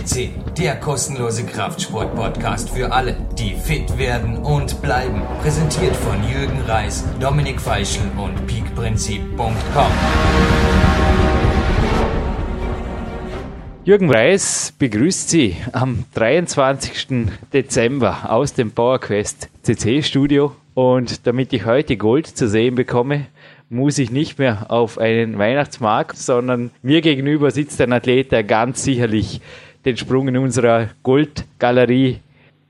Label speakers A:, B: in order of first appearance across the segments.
A: FCC, der kostenlose Kraftsport-Podcast für alle, die fit werden und bleiben. Präsentiert von Jürgen Reis, Dominik Feischl und peakprinzip.com.
B: Jürgen Reis begrüßt Sie am 23. Dezember aus dem PowerQuest CC Studio. Und damit ich heute Gold zu sehen bekomme, muss ich nicht mehr auf einen Weihnachtsmarkt, sondern mir gegenüber sitzt ein Athlet, der ganz sicherlich den Sprung in unserer Goldgalerie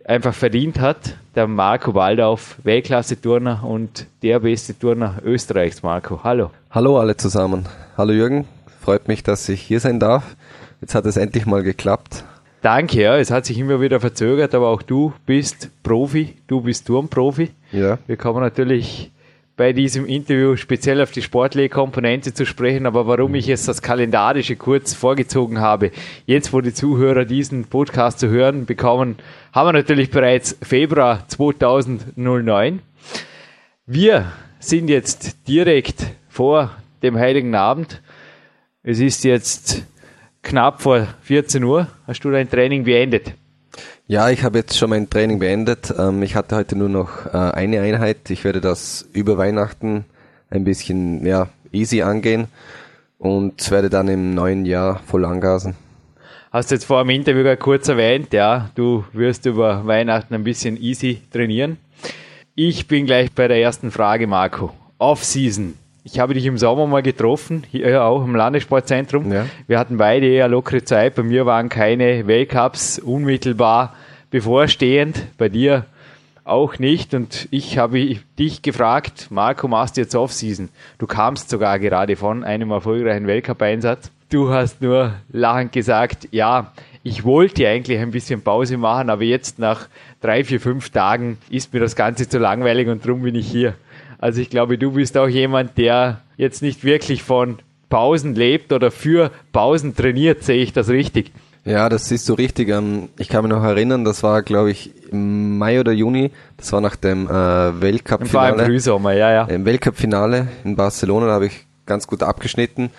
B: einfach verdient hat. Der Marco Waldauf, Weltklasse-Turner und der beste Turner Österreichs. Marco, hallo.
C: Hallo alle zusammen. Hallo Jürgen, freut mich, dass ich hier sein darf. Jetzt hat es endlich mal geklappt.
B: Danke, ja, es hat sich immer wieder verzögert, aber auch du bist Profi, du bist Turmprofi.
C: Ja.
B: Wir kommen natürlich bei diesem Interview speziell auf die sportliche Komponente zu sprechen, aber warum ich jetzt das Kalendarische kurz vorgezogen habe. Jetzt, wo die Zuhörer diesen Podcast zu hören bekommen, haben wir natürlich bereits Februar 2009. Wir sind jetzt direkt vor dem Heiligen Abend. Es ist jetzt knapp vor 14 Uhr. Hast du dein Training beendet?
C: Ja, ich habe jetzt schon mein Training beendet. Ähm, ich hatte heute nur noch äh, eine Einheit. Ich werde das über Weihnachten ein bisschen ja, easy angehen und werde dann im neuen Jahr voll angasen.
B: Hast du jetzt vor dem Interview kurz erwähnt, ja, du wirst über Weihnachten ein bisschen easy trainieren. Ich bin gleich bei der ersten Frage, Marco. Off-Season. Ich habe dich im Sommer mal getroffen, hier auch im Landessportzentrum. Ja. Wir hatten beide eher lockere Zeit. Bei mir waren keine Weltcups unmittelbar bevorstehend, bei dir auch nicht. Und ich habe dich gefragt, Marco, machst du jetzt Offseason? Du kamst sogar gerade von einem erfolgreichen Weltcup-Einsatz. Du hast nur lachend gesagt, ja, ich wollte eigentlich ein bisschen Pause machen, aber jetzt nach drei, vier, fünf Tagen ist mir das Ganze zu langweilig und darum bin ich hier. Also ich glaube, du bist auch jemand, der jetzt nicht wirklich von Pausen lebt oder für Pausen trainiert, sehe ich das richtig?
C: Ja, das ist so richtig. Ähm, ich kann mich noch erinnern, das war, glaube ich, im Mai oder Juni. Das war nach dem äh, Weltcup-Finale.
B: War im Frühsommer, ja, ja.
C: Im Weltcup-Finale in Barcelona, da habe ich ganz gut abgeschnitten.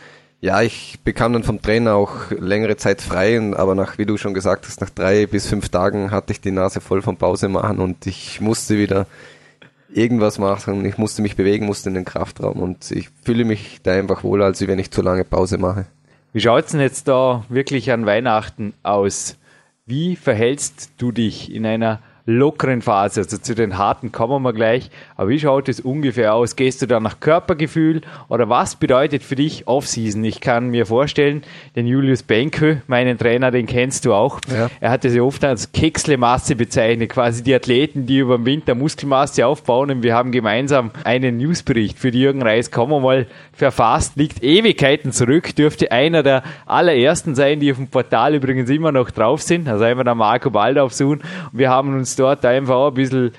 C: Ja, ich bekam dann vom Trainer auch längere Zeit frei, aber nach, wie du schon gesagt hast, nach drei bis fünf Tagen hatte ich die Nase voll vom Pause machen und ich musste wieder irgendwas machen. Ich musste mich bewegen, musste in den Kraftraum und ich fühle mich da einfach wohler, als wenn ich zu lange Pause mache.
B: Wie schaut's denn jetzt da wirklich an Weihnachten aus? Wie verhältst du dich in einer lockeren Phase. Also zu den harten kommen wir gleich. Aber wie schaut es ungefähr aus? Gehst du da nach Körpergefühl oder was bedeutet für dich Offseason? Ich kann mir vorstellen, den Julius Benke, meinen Trainer, den kennst du auch. Ja. Er hat es ja oft als Kexlemasse bezeichnet, quasi die Athleten, die über den Winter Muskelmasse aufbauen. Und wir haben gemeinsam einen Newsbericht für die Jürgen Reis kommen wir mal verfasst. Liegt Ewigkeiten zurück, dürfte einer der allerersten sein, die auf dem Portal übrigens immer noch drauf sind. Also einfach der Marco Baldauf suchen. Und wir haben uns dort einfach auch ein bisschen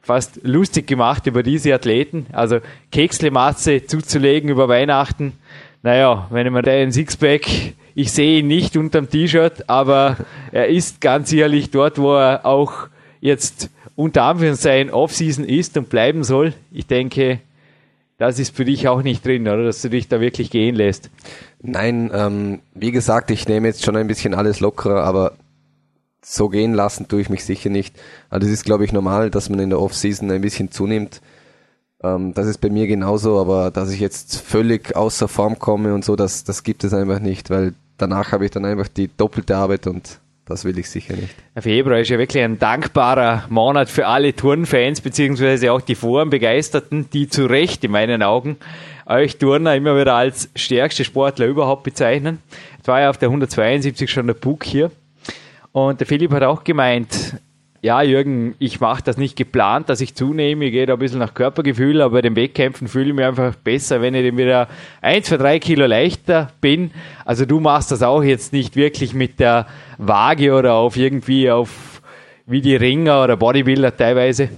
B: fast lustig gemacht über diese Athleten. Also Kekslemasse zuzulegen über Weihnachten. Naja, wenn man den Sixpack, ich sehe ihn nicht unterm T-Shirt, aber er ist ganz sicherlich dort, wo er auch jetzt unter Anführungszeichen Offseason ist und bleiben soll. Ich denke, das ist für dich auch nicht drin, oder? Dass du dich da wirklich gehen lässt.
C: Nein, ähm, wie gesagt, ich nehme jetzt schon ein bisschen alles lockerer, aber so gehen lassen tue ich mich sicher nicht. Also es ist, glaube ich, normal, dass man in der Off-Season ein bisschen zunimmt. Ähm, das ist bei mir genauso, aber dass ich jetzt völlig außer Form komme und so, das, das gibt es einfach nicht, weil danach habe ich dann einfach die doppelte Arbeit und das will ich sicher nicht.
B: Februar ist ja wirklich ein dankbarer Monat für alle Turnfans, beziehungsweise auch die Forenbegeisterten, die zu Recht in meinen Augen euch Turner immer wieder als stärkste Sportler überhaupt bezeichnen. Es war ja auf der 172 schon der Bug hier. Und der Philipp hat auch gemeint, ja, Jürgen, ich mache das nicht geplant, dass ich zunehme, ich gehe da ein bisschen nach Körpergefühl, aber bei den Wettkämpfen fühle ich mich einfach besser, wenn ich dann wieder ein, zwei, drei Kilo leichter bin. Also du machst das auch jetzt nicht wirklich mit der Waage oder auf irgendwie auf wie die Ringer oder Bodybuilder teilweise.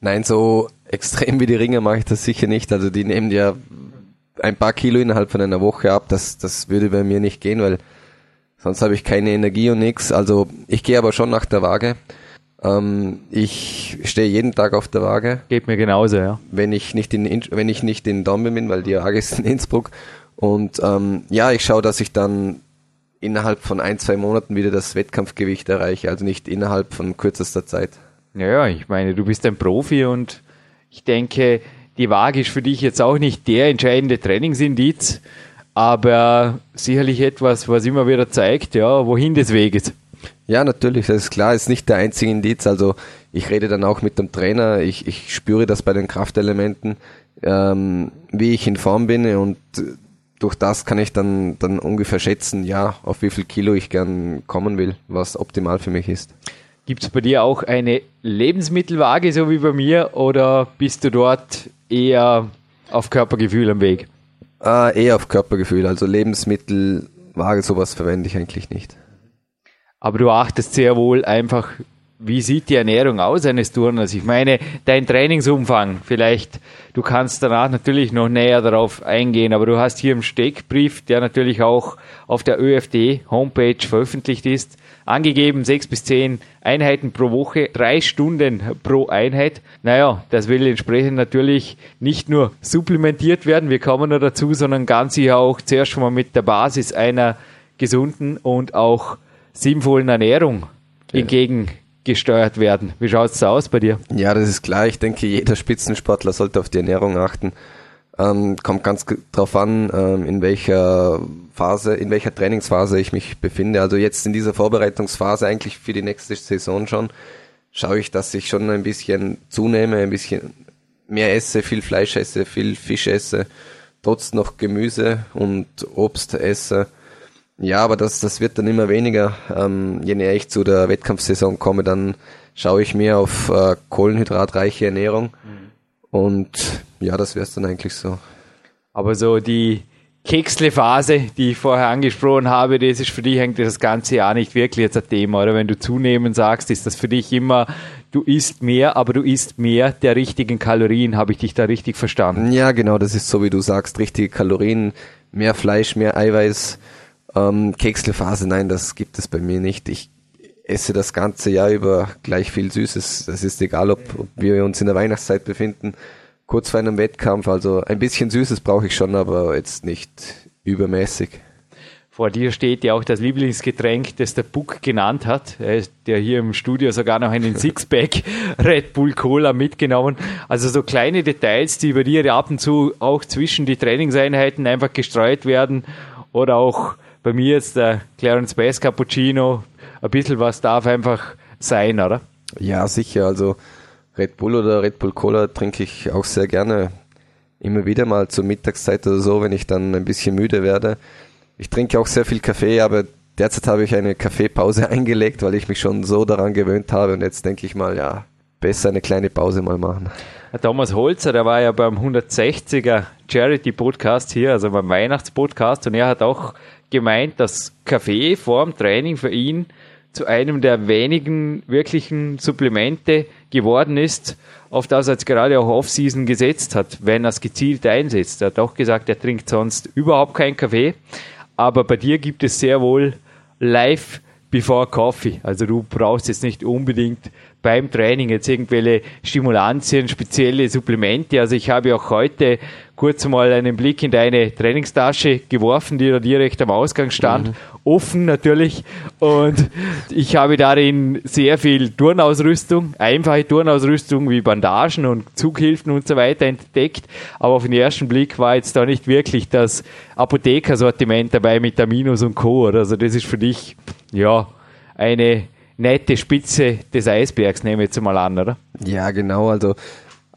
C: Nein, so extrem wie die Ringer mache ich das sicher nicht. Also die nehmen ja ein paar Kilo innerhalb von einer Woche ab. Das, das würde bei mir nicht gehen, weil Sonst habe ich keine Energie und nichts. Also ich gehe aber schon nach der Waage. Ähm, ich stehe jeden Tag auf der Waage.
B: Geht mir genauso, ja.
C: Wenn ich nicht in, wenn ich nicht in Dortmund bin, weil die Waage ist in Innsbruck. Und ähm, ja, ich schaue, dass ich dann innerhalb von ein, zwei Monaten wieder das Wettkampfgewicht erreiche, also nicht innerhalb von kürzester Zeit.
B: Ja, ich meine, du bist ein Profi und ich denke, die Waage ist für dich jetzt auch nicht der entscheidende Trainingsindiz, aber sicherlich etwas, was immer wieder zeigt, ja, wohin des Weges.
C: Ja, natürlich, das ist klar, ist nicht der einzige Indiz. Also ich rede dann auch mit dem Trainer, ich, ich spüre das bei den Kraftelementen, ähm, wie ich in Form bin und durch das kann ich dann, dann ungefähr schätzen, ja, auf wie viel Kilo ich gern kommen will, was optimal für mich ist.
B: Gibt es bei dir auch eine Lebensmittelwaage, so wie bei mir, oder bist du dort eher auf Körpergefühl am Weg?
C: Äh, eher auf Körpergefühl, also Lebensmittelwaage, sowas verwende ich eigentlich nicht.
B: Aber du achtest sehr wohl einfach, wie sieht die Ernährung aus eines Turners? Ich meine, dein Trainingsumfang, vielleicht, du kannst danach natürlich noch näher darauf eingehen, aber du hast hier im Steckbrief, der natürlich auch auf der ÖFD-Homepage veröffentlicht ist, angegeben sechs bis zehn Einheiten pro Woche, drei Stunden pro Einheit. Naja, das will entsprechend natürlich nicht nur supplementiert werden, wir kommen noch dazu, sondern ganz sicher auch zuerst schon mal mit der Basis einer gesunden und auch sinnvollen Ernährung ja. entgegengesteuert werden. Wie schaut es aus bei dir?
C: Ja, das ist klar. Ich denke, jeder Spitzensportler sollte auf die Ernährung achten. Ähm, kommt ganz drauf an, ähm, in welcher Phase, in welcher Trainingsphase ich mich befinde. Also jetzt in dieser Vorbereitungsphase eigentlich für die nächste Saison schon, schaue ich, dass ich schon ein bisschen zunehme, ein bisschen mehr esse, viel Fleisch esse, viel Fisch esse, trotz noch Gemüse und Obst esse ja, aber das, das wird dann immer weniger. Ähm, je näher ich zu der Wettkampfsaison komme, dann schaue ich mehr auf äh, kohlenhydratreiche Ernährung. Mhm. Und ja, das wäre es dann eigentlich so.
B: Aber so die Keksle-Phase, die ich vorher angesprochen habe, das ist für dich eigentlich das ganze Jahr nicht wirklich jetzt ein Thema, oder? Wenn du zunehmen sagst, ist das für dich immer, du isst mehr, aber du isst mehr der richtigen Kalorien. Habe ich dich da richtig verstanden?
C: Ja, genau, das ist so, wie du sagst, richtige Kalorien, mehr Fleisch, mehr Eiweiß ähm, Kekselphase, nein, das gibt es bei mir nicht. Ich esse das ganze Jahr über gleich viel Süßes. Das ist egal, ob, ob wir uns in der Weihnachtszeit befinden, kurz vor einem Wettkampf. Also ein bisschen Süßes brauche ich schon, aber jetzt nicht übermäßig.
B: Vor dir steht ja auch das Lieblingsgetränk, das der Buck genannt hat, der hier im Studio sogar noch einen Sixpack Red Bull Cola mitgenommen. Also so kleine Details, die bei dir ab und zu auch zwischen die Trainingseinheiten einfach gestreut werden oder auch bei mir jetzt der Clarence Bass Cappuccino. Ein bisschen was darf einfach sein, oder?
C: Ja, sicher. Also Red Bull oder Red Bull Cola trinke ich auch sehr gerne. Immer wieder mal zur Mittagszeit oder so, wenn ich dann ein bisschen müde werde. Ich trinke auch sehr viel Kaffee, aber derzeit habe ich eine Kaffeepause eingelegt, weil ich mich schon so daran gewöhnt habe. Und jetzt denke ich mal, ja, besser eine kleine Pause mal machen.
B: Thomas Holzer, der war ja beim 160er Charity Podcast hier, also beim Weihnachtspodcast, und er hat auch gemeint, dass Kaffee vor dem Training für ihn zu einem der wenigen wirklichen Supplemente geworden ist, auf das er jetzt gerade auch Off-Season gesetzt hat, wenn er es gezielt einsetzt. Er hat auch gesagt, er trinkt sonst überhaupt keinen Kaffee, aber bei dir gibt es sehr wohl live before Coffee. Also du brauchst jetzt nicht unbedingt beim Training jetzt irgendwelche Stimulantien, spezielle Supplemente. Also ich habe auch heute kurz mal einen Blick in deine Trainingstasche geworfen, die da direkt am Ausgang stand. Mhm. Offen natürlich. Und ich habe darin sehr viel Turnausrüstung, einfache Turnausrüstung wie Bandagen und Zughilfen und so weiter entdeckt. Aber auf den ersten Blick war jetzt da nicht wirklich das Apothekersortiment dabei mit Aminos und Co. Also das ist für dich, ja, eine nette Spitze des Eisbergs, nehme ich jetzt mal an, oder?
C: Ja, genau. Also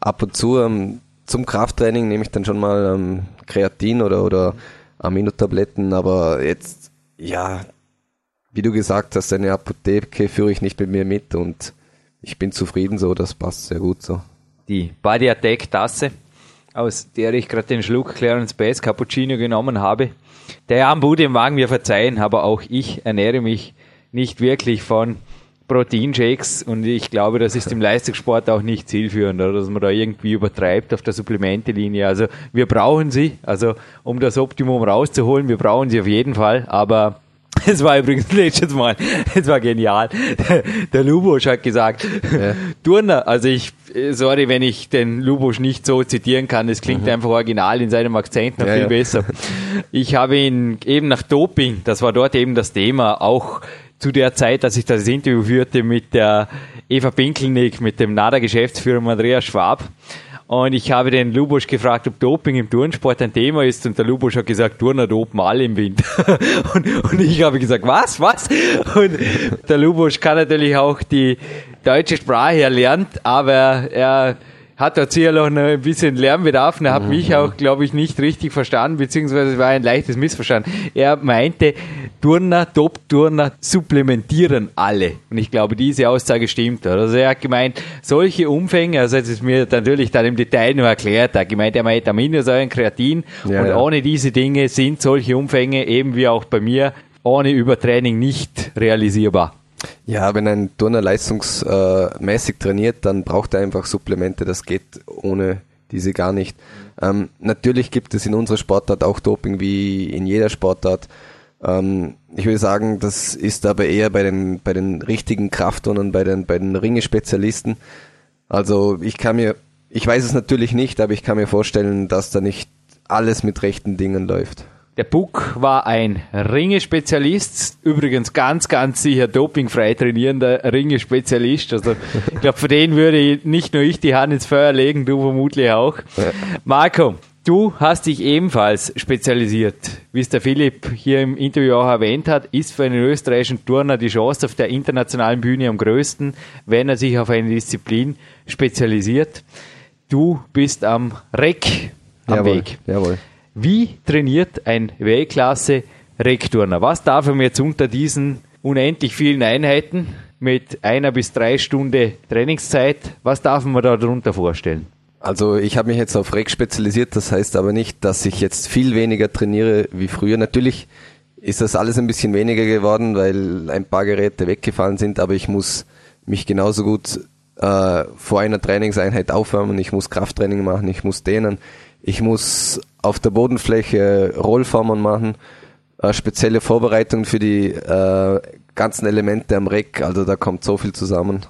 C: ab und zu ähm, zum Krafttraining nehme ich dann schon mal ähm, Kreatin oder, oder Aminotabletten, aber jetzt, ja, wie du gesagt hast, eine Apotheke führe ich nicht mit mir mit und ich bin zufrieden so, das passt sehr gut so.
B: Die Body Attack Tasse, aus der ich gerade den Schluck Clarence Bass Cappuccino genommen habe. Der Arm Bude mag mir verzeihen, aber auch ich ernähre mich nicht wirklich von Proteinshakes und ich glaube, das ist im Leistungssport auch nicht zielführend, oder? dass man da irgendwie übertreibt auf der Supplementelinie. Also wir brauchen sie, also um das Optimum rauszuholen, wir brauchen sie auf jeden Fall, aber Das war übrigens letztes Mal, das war genial. Der, der Lubosch hat gesagt, ja. Turner, also ich, sorry, wenn ich den Lubosch nicht so zitieren kann, es klingt mhm. einfach original in seinem Akzent noch ja, viel ja. besser. Ich habe ihn eben nach Doping, das war dort eben das Thema, auch zu der Zeit, dass ich das Interview führte mit der Eva Pinkelnick, mit dem NADA-Geschäftsführer Andreas Schwab. Und ich habe den Lubosch gefragt, ob Doping im Turnsport ein Thema ist. Und der Lubosch hat gesagt, Turner dopen alle im Wind. und, und ich habe gesagt, was, was? Und der Lubosch kann natürlich auch die deutsche Sprache erlernt, aber er hat da sicher noch ein bisschen Lärmbedarf und er hat mhm. mich auch, glaube ich, nicht richtig verstanden, beziehungsweise es war ein leichtes Missverstand. Er meinte, Turner, Top-Turner supplementieren alle. Und ich glaube, diese Aussage stimmt. Also er hat gemeint, solche Umfänge, also jetzt ist mir natürlich dann im Detail nur erklärt, er hat gemeint, er meint Aminosäuren, Kreatin ja, und ja. ohne diese Dinge sind solche Umfänge eben wie auch bei mir ohne Übertraining nicht realisierbar.
C: Ja, wenn ein Turner leistungsmäßig trainiert, dann braucht er einfach Supplemente. Das geht ohne diese gar nicht. Ähm, natürlich gibt es in unserer Sportart auch Doping wie in jeder Sportart. Ähm, ich würde sagen, das ist aber eher bei den, bei den richtigen Kraftturnern, bei den, bei den Ringe-Spezialisten. Also ich kann mir, ich weiß es natürlich nicht, aber ich kann mir vorstellen, dass da nicht alles mit rechten Dingen läuft.
B: Der Buck war ein Ringespezialist, übrigens ganz, ganz sicher dopingfrei trainierender Ringespezialist. Also ich glaube, für den würde nicht nur ich die Hand ins Feuer legen, du vermutlich auch. Marco, du hast dich ebenfalls spezialisiert. Wie es der Philipp hier im Interview auch erwähnt hat, ist für einen österreichischen Turner die Chance auf der internationalen Bühne am größten, wenn er sich auf eine Disziplin spezialisiert. Du bist am Reck am
C: jawohl,
B: Weg.
C: Jawohl.
B: Wie trainiert ein Weltklasse Rekturner? Was darf er mir jetzt unter diesen unendlich vielen Einheiten mit einer bis drei Stunden Trainingszeit, was darf man da darunter vorstellen?
C: Also ich habe mich jetzt auf Rec spezialisiert, das heißt aber nicht, dass ich jetzt viel weniger trainiere wie früher. Natürlich ist das alles ein bisschen weniger geworden, weil ein paar Geräte weggefallen sind, aber ich muss mich genauso gut äh, vor einer Trainingseinheit aufwärmen, ich muss Krafttraining machen, ich muss dehnen, ich muss auf der Bodenfläche Rollformen machen, äh, spezielle Vorbereitungen für die äh, ganzen Elemente am Reck, also da kommt so viel zusammen.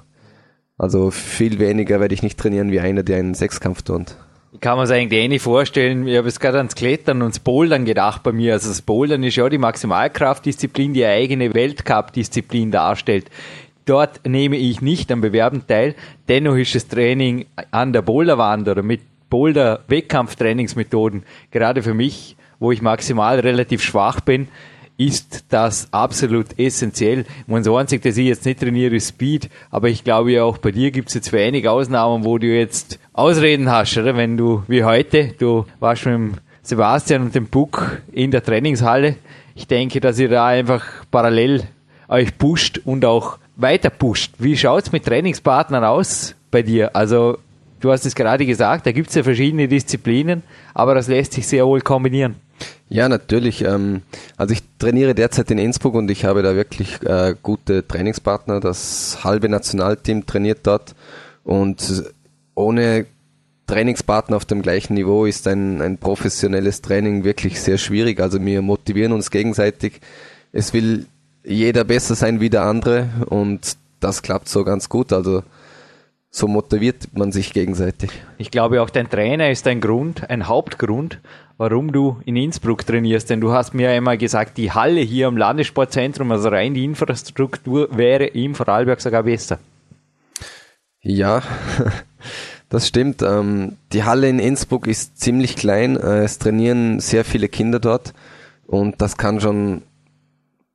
C: Also viel weniger werde ich nicht trainieren wie einer, der einen Sechskampf tut.
B: Ich kann mir das eigentlich eh nicht vorstellen. Ich habe jetzt gerade ans Klettern und das Bouldern gedacht bei mir. Also das Bouldern ist ja die Maximalkraftdisziplin, die eine eigene Weltcup-Disziplin darstellt. Dort nehme ich nicht am Bewerben teil. Dennoch ist das Training an der Boulderwand oder mit Boulder-Wettkampftrainingsmethoden, gerade für mich, wo ich maximal relativ schwach bin, ist das absolut essentiell. Man so einzig, dass ich jetzt nicht trainiere, ist Speed, aber ich glaube ja auch bei dir gibt es jetzt wenig Ausnahmen, wo du jetzt Ausreden hast, oder? Wenn du, wie heute, du warst mit dem Sebastian und dem Puck in der Trainingshalle. Ich denke, dass ihr da einfach parallel euch pusht und auch weiter pusht. Wie schaut's mit Trainingspartnern aus bei dir? Also Du hast es gerade gesagt, da gibt es ja verschiedene Disziplinen, aber das lässt sich sehr wohl kombinieren.
C: Ja, natürlich. Ähm, also ich trainiere derzeit in Innsbruck und ich habe da wirklich äh, gute Trainingspartner. Das halbe Nationalteam trainiert dort und ohne Trainingspartner auf dem gleichen Niveau ist ein, ein professionelles Training wirklich sehr schwierig. Also wir motivieren uns gegenseitig. Es will jeder besser sein wie der andere und das klappt so ganz gut. Also so motiviert man sich gegenseitig.
B: Ich glaube auch dein Trainer ist ein Grund, ein Hauptgrund, warum du in Innsbruck trainierst. Denn du hast mir einmal gesagt, die Halle hier am Landessportzentrum, also rein die Infrastruktur, wäre im Vorarlberg sogar besser.
C: Ja, das stimmt. Ähm, die Halle in Innsbruck ist ziemlich klein. Äh, es trainieren sehr viele Kinder dort und das kann schon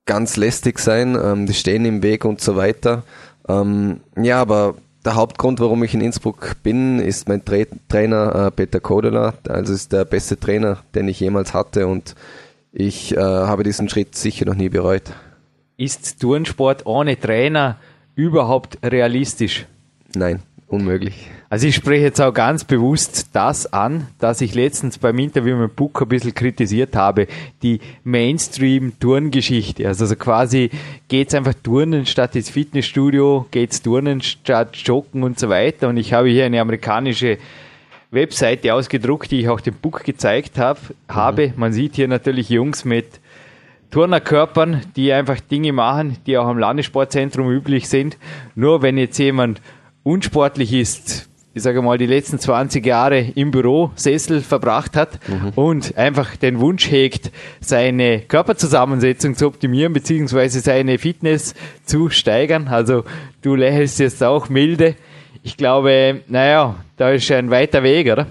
C: ganz lästig sein. Ähm, die stehen im Weg und so weiter. Ähm, ja, aber der Hauptgrund, warum ich in Innsbruck bin, ist mein Tra Trainer äh, Peter Kodela. Also ist der beste Trainer, den ich jemals hatte und ich äh, habe diesen Schritt sicher noch nie bereut.
B: Ist Turnsport ohne Trainer überhaupt realistisch?
C: Nein, unmöglich.
B: Also ich spreche jetzt auch ganz bewusst das an, dass ich letztens beim Interview mit Book ein bisschen kritisiert habe, die Mainstream-Turngeschichte. Also, quasi geht's einfach Turnen statt ins Fitnessstudio, geht's Turnen statt Joggen und so weiter. Und ich habe hier eine amerikanische Webseite ausgedruckt, die ich auch dem Book gezeigt habe. Mhm. habe. Man sieht hier natürlich Jungs mit Turnerkörpern, die einfach Dinge machen, die auch am Landessportzentrum üblich sind. Nur wenn jetzt jemand unsportlich ist, ich sage mal, die letzten 20 Jahre im Büro Sessel verbracht hat mhm. und einfach den Wunsch hegt, seine Körperzusammensetzung zu optimieren, beziehungsweise seine Fitness zu steigern. Also du lächelst jetzt auch milde. Ich glaube, naja, da ist ein weiter Weg, oder?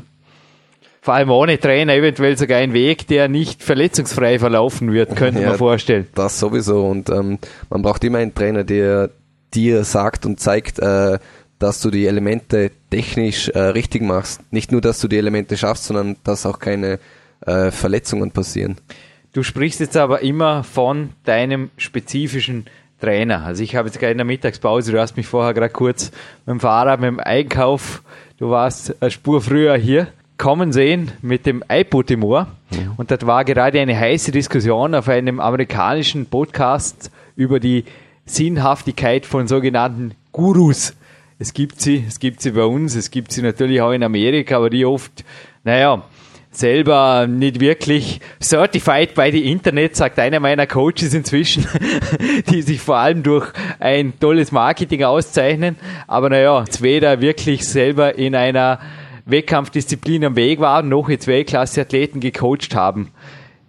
B: Vor allem ohne Trainer eventuell sogar ein Weg, der nicht verletzungsfrei verlaufen wird, könnte ja, man vorstellen.
C: Das sowieso. Und ähm, man braucht immer einen Trainer, der dir sagt und zeigt, äh, dass du die Elemente technisch äh, richtig machst. Nicht nur, dass du die Elemente schaffst, sondern dass auch keine äh, Verletzungen passieren.
B: Du sprichst jetzt aber immer von deinem spezifischen Trainer. Also ich habe jetzt gerade in der Mittagspause, du hast mich vorher gerade kurz mit dem Fahrrad, mit dem Einkauf, du warst eine Spur früher hier, kommen sehen mit dem iPod im Ohr. Mhm. Und das war gerade eine heiße Diskussion auf einem amerikanischen Podcast über die Sinnhaftigkeit von sogenannten Gurus. Es gibt sie, es gibt sie bei uns, es gibt sie natürlich auch in Amerika, aber die oft, naja, selber nicht wirklich certified by the Internet, sagt einer meiner Coaches inzwischen, die sich vor allem durch ein tolles Marketing auszeichnen, aber naja, weder wirklich selber in einer Wettkampfdisziplin am Weg waren, noch jetzt Weltklasse-Athleten gecoacht haben.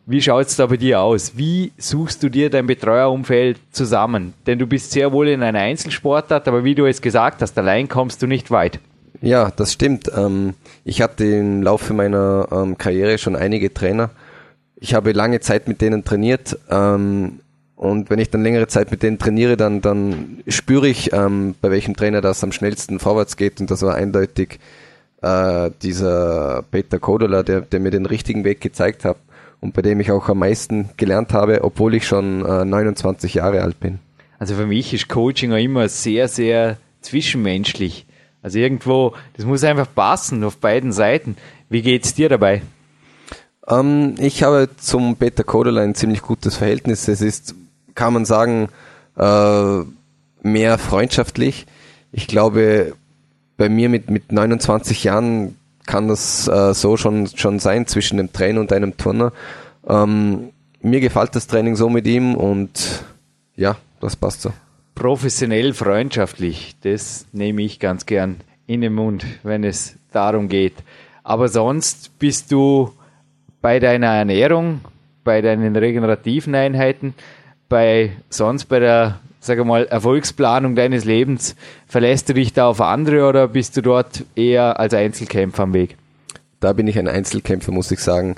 B: Wie schaut es da bei dir aus? Wie suchst du dir dein Betreuerumfeld zusammen? Denn du bist sehr wohl in einer Einzelsportart, aber wie du es gesagt hast, allein kommst du nicht weit.
C: Ja, das stimmt. Ähm, ich hatte im Laufe meiner ähm, Karriere schon einige Trainer. Ich habe lange Zeit mit denen trainiert. Ähm, und wenn ich dann längere Zeit mit denen trainiere, dann, dann spüre ich, bei welchem Trainer das am schnellsten vorwärts geht. Und das war eindeutig äh, dieser Peter Kodola, der, der mir den richtigen Weg gezeigt hat und bei dem ich auch am meisten gelernt habe, obwohl ich schon äh, 29 Jahre alt bin.
B: Also für mich ist Coaching auch immer sehr, sehr zwischenmenschlich. Also irgendwo, das muss einfach passen auf beiden Seiten. Wie geht's dir dabei?
C: Ähm, ich habe zum Peter Kodola ein ziemlich gutes Verhältnis. Es ist, kann man sagen, äh, mehr freundschaftlich. Ich glaube, bei mir mit, mit 29 Jahren kann das äh, so schon, schon sein zwischen dem Trainer und einem Turner. Ähm, mir gefällt das Training so mit ihm und ja, das passt so.
B: Professionell, freundschaftlich, das nehme ich ganz gern in den Mund, wenn es darum geht. Aber sonst bist du bei deiner Ernährung, bei deinen regenerativen Einheiten, bei sonst bei der sage mal, Erfolgsplanung deines Lebens, verlässt du dich da auf andere oder bist du dort eher als Einzelkämpfer am Weg?
C: Da bin ich ein Einzelkämpfer, muss ich sagen.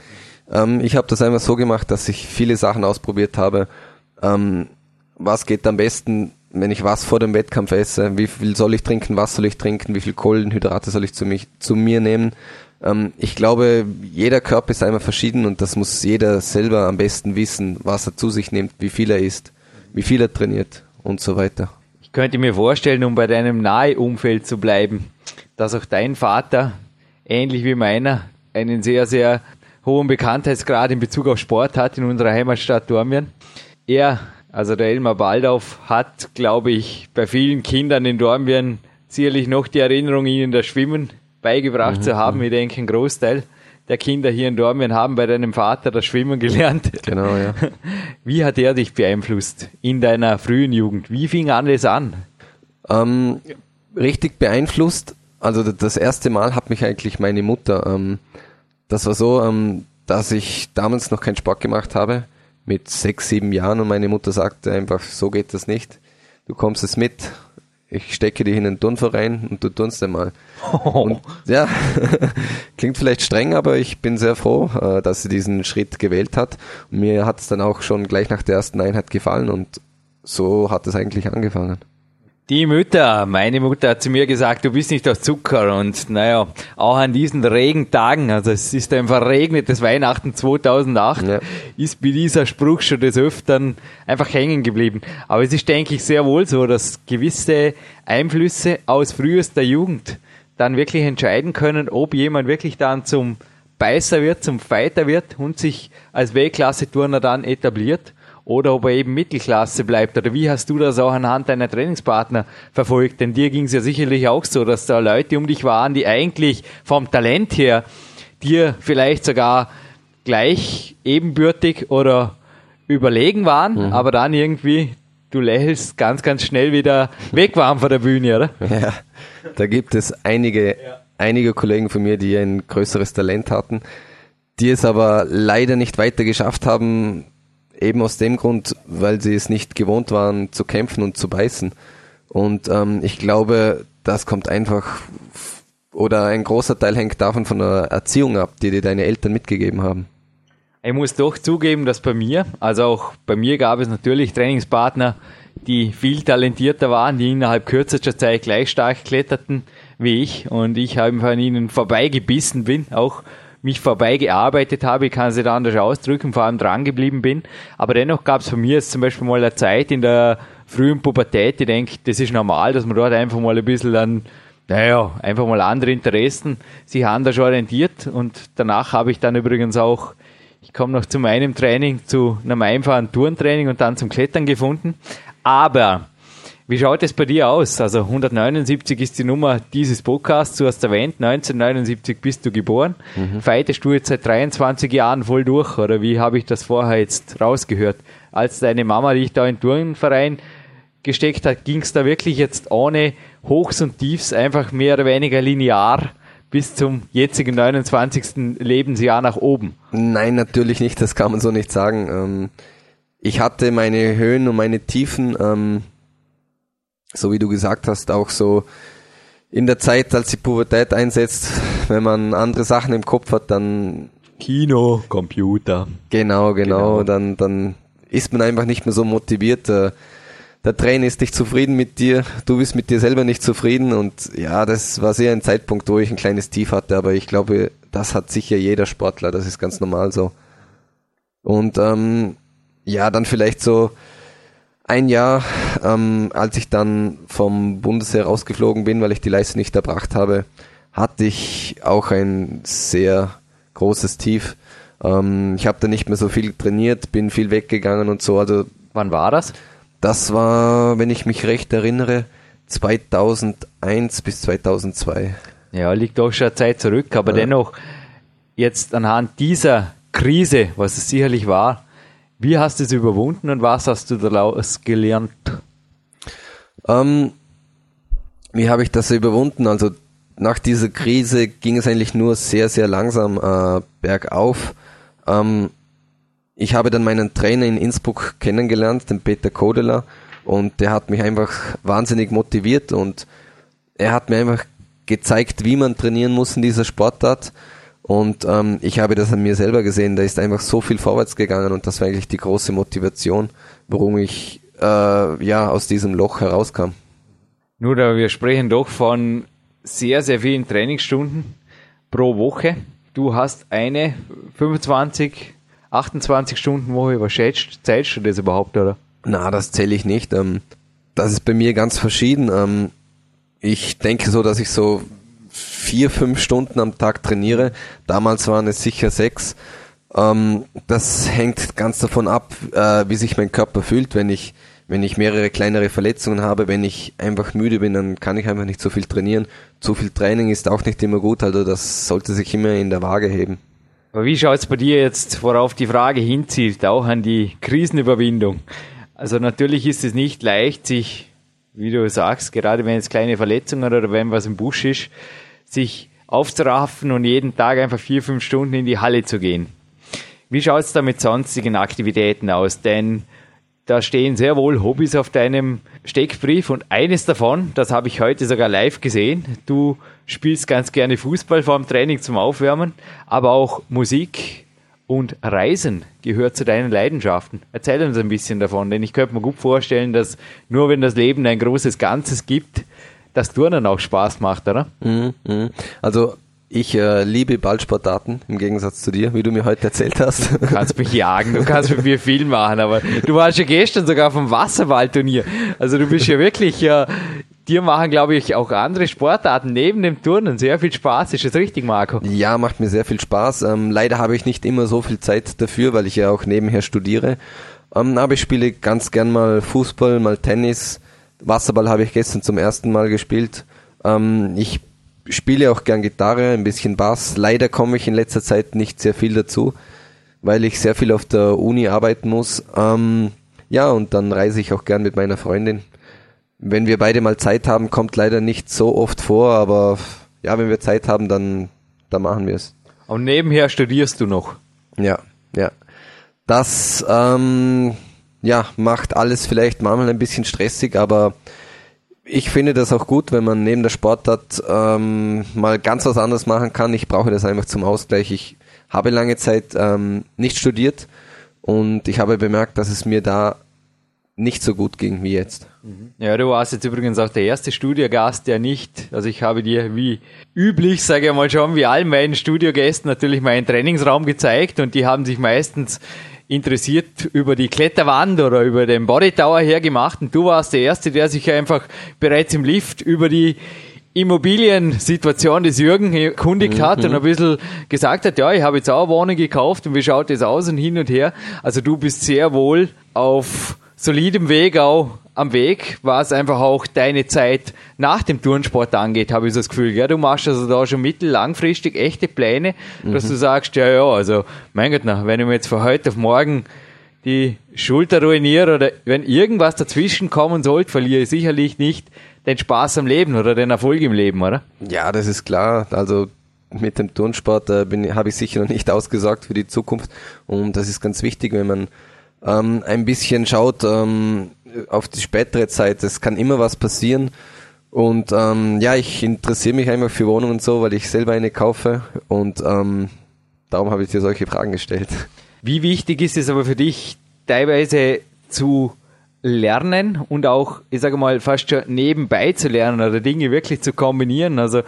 C: Ähm, ich habe das einfach so gemacht, dass ich viele Sachen ausprobiert habe. Ähm, was geht am besten, wenn ich was vor dem Wettkampf esse? Wie viel soll ich trinken? Was soll ich trinken? Wie viel Kohlenhydrate soll ich zu, mich, zu mir nehmen? Ähm, ich glaube, jeder Körper ist einmal verschieden und das muss jeder selber am besten wissen, was er zu sich nimmt, wie viel er isst, wie viel er trainiert und so weiter.
B: Ich könnte mir vorstellen, um bei deinem nahe Umfeld zu bleiben, dass auch dein Vater, ähnlich wie meiner, einen sehr, sehr hohen Bekanntheitsgrad in Bezug auf Sport hat in unserer Heimatstadt Dormien. Er, also der Elmar Baldauf, hat, glaube ich, bei vielen Kindern in Dormien sicherlich noch die Erinnerung, ihnen das Schwimmen beigebracht mhm. zu haben. Ich denke, ein Großteil der Kinder hier in Dormien haben bei deinem Vater das Schwimmen gelernt.
C: Genau, ja.
B: Wie hat er dich beeinflusst in deiner frühen Jugend? Wie fing alles an?
C: Ähm, richtig beeinflusst. Also das erste Mal hat mich eigentlich meine Mutter. Ähm, das war so, ähm, dass ich damals noch keinen Sport gemacht habe, mit sechs, sieben Jahren und meine Mutter sagte einfach, so geht das nicht. Du kommst es mit, ich stecke dich in den Turnverein und du turnst einmal. Oh. Und, ja, klingt vielleicht streng, aber ich bin sehr froh, äh, dass sie diesen Schritt gewählt hat. Und mir hat es dann auch schon gleich nach der ersten Einheit gefallen und so hat es eigentlich angefangen.
B: Die Mütter, meine Mutter hat zu mir gesagt, du bist nicht aus Zucker und naja, auch an diesen Regentagen, also es ist ein verregnetes Weihnachten 2008, ja. ist bei dieser Spruch schon des Öfteren einfach hängen geblieben. Aber es ist, denke ich, sehr wohl so, dass gewisse Einflüsse aus frühester Jugend dann wirklich entscheiden können, ob jemand wirklich dann zum Beißer wird, zum Fighter wird und sich als Weltklasse-Turner dann etabliert oder ob er eben Mittelklasse bleibt. Oder wie hast du das auch anhand deiner Trainingspartner verfolgt? Denn dir ging es ja sicherlich auch so, dass da Leute um dich waren, die eigentlich vom Talent her dir vielleicht sogar gleich ebenbürtig oder überlegen waren, mhm. aber dann irgendwie, du lächelst, ganz, ganz schnell wieder weg waren von der Bühne, oder?
C: Ja, da gibt es einige, ja. einige Kollegen von mir, die ein größeres Talent hatten, die es aber leider nicht weiter geschafft haben, eben aus dem Grund, weil sie es nicht gewohnt waren zu kämpfen und zu beißen. Und ähm, ich glaube, das kommt einfach oder ein großer Teil hängt davon von der Erziehung ab, die dir deine Eltern mitgegeben haben.
B: Ich muss doch zugeben, dass bei mir, also auch bei mir gab es natürlich Trainingspartner, die viel talentierter waren, die innerhalb kürzester Zeit gleich stark kletterten wie ich und ich habe an ihnen vorbeigebissen bin, auch mich vorbeigearbeitet habe, ich kann es nicht anders ausdrücken, vor allem dran geblieben bin. Aber dennoch gab es bei mir jetzt zum Beispiel mal eine Zeit in der frühen Pubertät, ich denke, das ist normal, dass man dort einfach mal ein bisschen dann naja, einfach mal andere Interessen sich anders orientiert und danach habe ich dann übrigens auch, ich komme noch zu meinem Training, zu einem einfachen Tourentraining und dann zum Klettern gefunden. Aber wie schaut es bei dir aus? Also 179 ist die Nummer dieses Podcasts, du hast erwähnt, 1979 bist du geboren. Mhm. Fightest du jetzt seit 23 Jahren voll durch oder wie habe ich das vorher jetzt rausgehört? Als deine Mama dich da in den Turnverein gesteckt hat, ging es da wirklich jetzt ohne Hochs und Tiefs einfach mehr oder weniger linear bis zum jetzigen 29. Lebensjahr nach oben?
C: Nein, natürlich nicht, das kann man so nicht sagen. Ähm, ich hatte meine Höhen und meine Tiefen, ähm, so wie du gesagt hast, auch so in der Zeit, als die Pubertät einsetzt, wenn man andere Sachen im Kopf hat, dann
B: Kino, Computer.
C: Genau, genau, genau. dann dann ist man einfach nicht mehr so motiviert. Äh, der Trainer ist nicht zufrieden mit dir, du bist mit dir selber nicht zufrieden und ja, das war sehr ein Zeitpunkt, wo ich ein kleines Tief hatte, aber ich glaube, das hat sicher jeder Sportler, das ist ganz normal so. Und ähm, ja, dann vielleicht so ein Jahr, ähm, als ich dann vom Bundesheer rausgeflogen bin, weil ich die Leistung nicht erbracht habe, hatte ich auch ein sehr großes Tief. Ähm, ich habe da nicht mehr so viel trainiert, bin viel weggegangen und so. Also
B: wann war das?
C: Das war, wenn ich mich recht erinnere, 2001 bis 2002.
B: Ja, liegt doch schon eine Zeit zurück, aber ja. dennoch jetzt anhand dieser Krise, was es sicherlich war, wie hast du es überwunden und was hast du daraus gelernt?
C: Ähm, wie habe ich das überwunden? Also nach dieser Krise ging es eigentlich nur sehr, sehr langsam äh, bergauf. Ähm, ich habe dann meinen Trainer in Innsbruck kennengelernt, den Peter Kodeler, und der hat mich einfach wahnsinnig motiviert und er hat mir einfach gezeigt, wie man trainieren muss in dieser Sportart. Und ähm, ich habe das an mir selber gesehen, da ist einfach so viel vorwärts gegangen und das war eigentlich die große Motivation, warum ich äh, ja aus diesem Loch herauskam.
B: Nur da wir sprechen doch von sehr, sehr vielen Trainingsstunden pro Woche. Du hast eine 25 28 Stunden Woche, was schätzt, zählst du das überhaupt, oder?
C: Na, das zähle ich nicht. Ähm, das ist bei mir ganz verschieden. Ähm, ich denke so, dass ich so vier, fünf Stunden am Tag trainiere. Damals waren es sicher sechs. Ähm, das hängt ganz davon ab, äh, wie sich mein Körper fühlt. Wenn ich, wenn ich mehrere kleinere Verletzungen habe, wenn ich einfach müde bin, dann kann ich einfach nicht so viel trainieren. Zu viel Training ist auch nicht immer gut, also das sollte sich immer in der Waage heben.
B: Aber wie schaut es bei dir jetzt, worauf die Frage hinzielt, auch an die Krisenüberwindung? Also natürlich ist es nicht leicht, sich, wie du sagst, gerade wenn es kleine Verletzungen oder wenn was im Busch ist, sich aufzuraffen und jeden Tag einfach vier, fünf Stunden in die Halle zu gehen. Wie schaut es da mit sonstigen Aktivitäten aus? Denn da stehen sehr wohl Hobbys auf deinem Steckbrief und eines davon, das habe ich heute sogar live gesehen. Du spielst ganz gerne Fußball vor dem Training zum Aufwärmen, aber auch Musik und Reisen gehört zu deinen Leidenschaften. Erzähl uns ein bisschen davon, denn ich könnte mir gut vorstellen, dass nur wenn das Leben ein großes Ganzes gibt, das Turnen auch Spaß macht, oder?
C: Mhm, mhm. Also ich äh, liebe Ballsportarten im Gegensatz zu dir, wie du mir heute erzählt hast.
B: Du kannst mich jagen, du kannst mit mir viel machen, aber du warst ja gestern sogar vom Wasserballturnier. Also du bist ja wirklich, äh, dir machen glaube ich auch andere Sportarten neben dem Turnen sehr viel Spaß. Ist das richtig, Marco?
C: Ja, macht mir sehr viel Spaß. Ähm, leider habe ich nicht immer so viel Zeit dafür, weil ich ja auch nebenher studiere. Ähm, aber ich spiele ganz gern mal Fußball, mal Tennis. Wasserball habe ich gestern zum ersten Mal gespielt. Ähm, ich spiele auch gern Gitarre, ein bisschen Bass. Leider komme ich in letzter Zeit nicht sehr viel dazu. weil ich sehr viel auf der Uni arbeiten muss. Ähm, ja, und dann reise ich auch gern mit meiner Freundin. Wenn wir beide mal Zeit haben, kommt leider nicht so oft vor, aber ja, wenn wir Zeit haben, dann, dann machen wir es.
B: Und nebenher studierst du noch?
C: Ja, ja. Das ähm, ja, macht alles vielleicht manchmal ein bisschen stressig, aber ich finde das auch gut, wenn man neben der Sportart ähm, mal ganz was anderes machen kann. Ich brauche das einfach zum Ausgleich. Ich habe lange Zeit ähm, nicht studiert und ich habe bemerkt, dass es mir da nicht so gut ging wie jetzt.
B: Mhm. Ja, du warst jetzt übrigens auch der erste Studiogast, der nicht, also ich habe dir wie üblich, sage ich mal schon, wie all meinen Studiogästen natürlich meinen Trainingsraum gezeigt und die haben sich meistens interessiert über die Kletterwand oder über den Body Tower hergemacht und du warst der Erste, der sich einfach bereits im Lift über die Immobiliensituation des Jürgen erkundigt mhm. hat und ein bisschen gesagt hat, ja, ich habe jetzt auch eine Wohnung gekauft und wie schaut das aus und hin und her. Also du bist sehr wohl auf solidem Weg auch am Weg, was einfach auch deine Zeit nach dem Turnsport angeht, habe ich so das Gefühl. Ja, du machst also da schon mittel-, langfristig echte Pläne, mhm. dass du sagst, ja, ja, also, mein Gott, na, wenn ich mir jetzt von heute auf morgen die Schulter ruiniere oder wenn irgendwas dazwischen kommen sollte, verliere ich sicherlich nicht den Spaß am Leben oder den Erfolg im Leben, oder?
C: Ja, das ist klar. Also mit dem Turnsport äh, habe ich sicher noch nicht ausgesagt für die Zukunft und das ist ganz wichtig, wenn man ähm, ein bisschen schaut ähm, auf die spätere Zeit. Es kann immer was passieren. Und ähm, ja, ich interessiere mich einfach für Wohnungen und so, weil ich selber eine kaufe und ähm, darum habe ich dir solche Fragen gestellt.
B: Wie wichtig ist es aber für dich, teilweise zu lernen und auch, ich sage mal, fast schon nebenbei zu lernen oder Dinge wirklich zu kombinieren? Also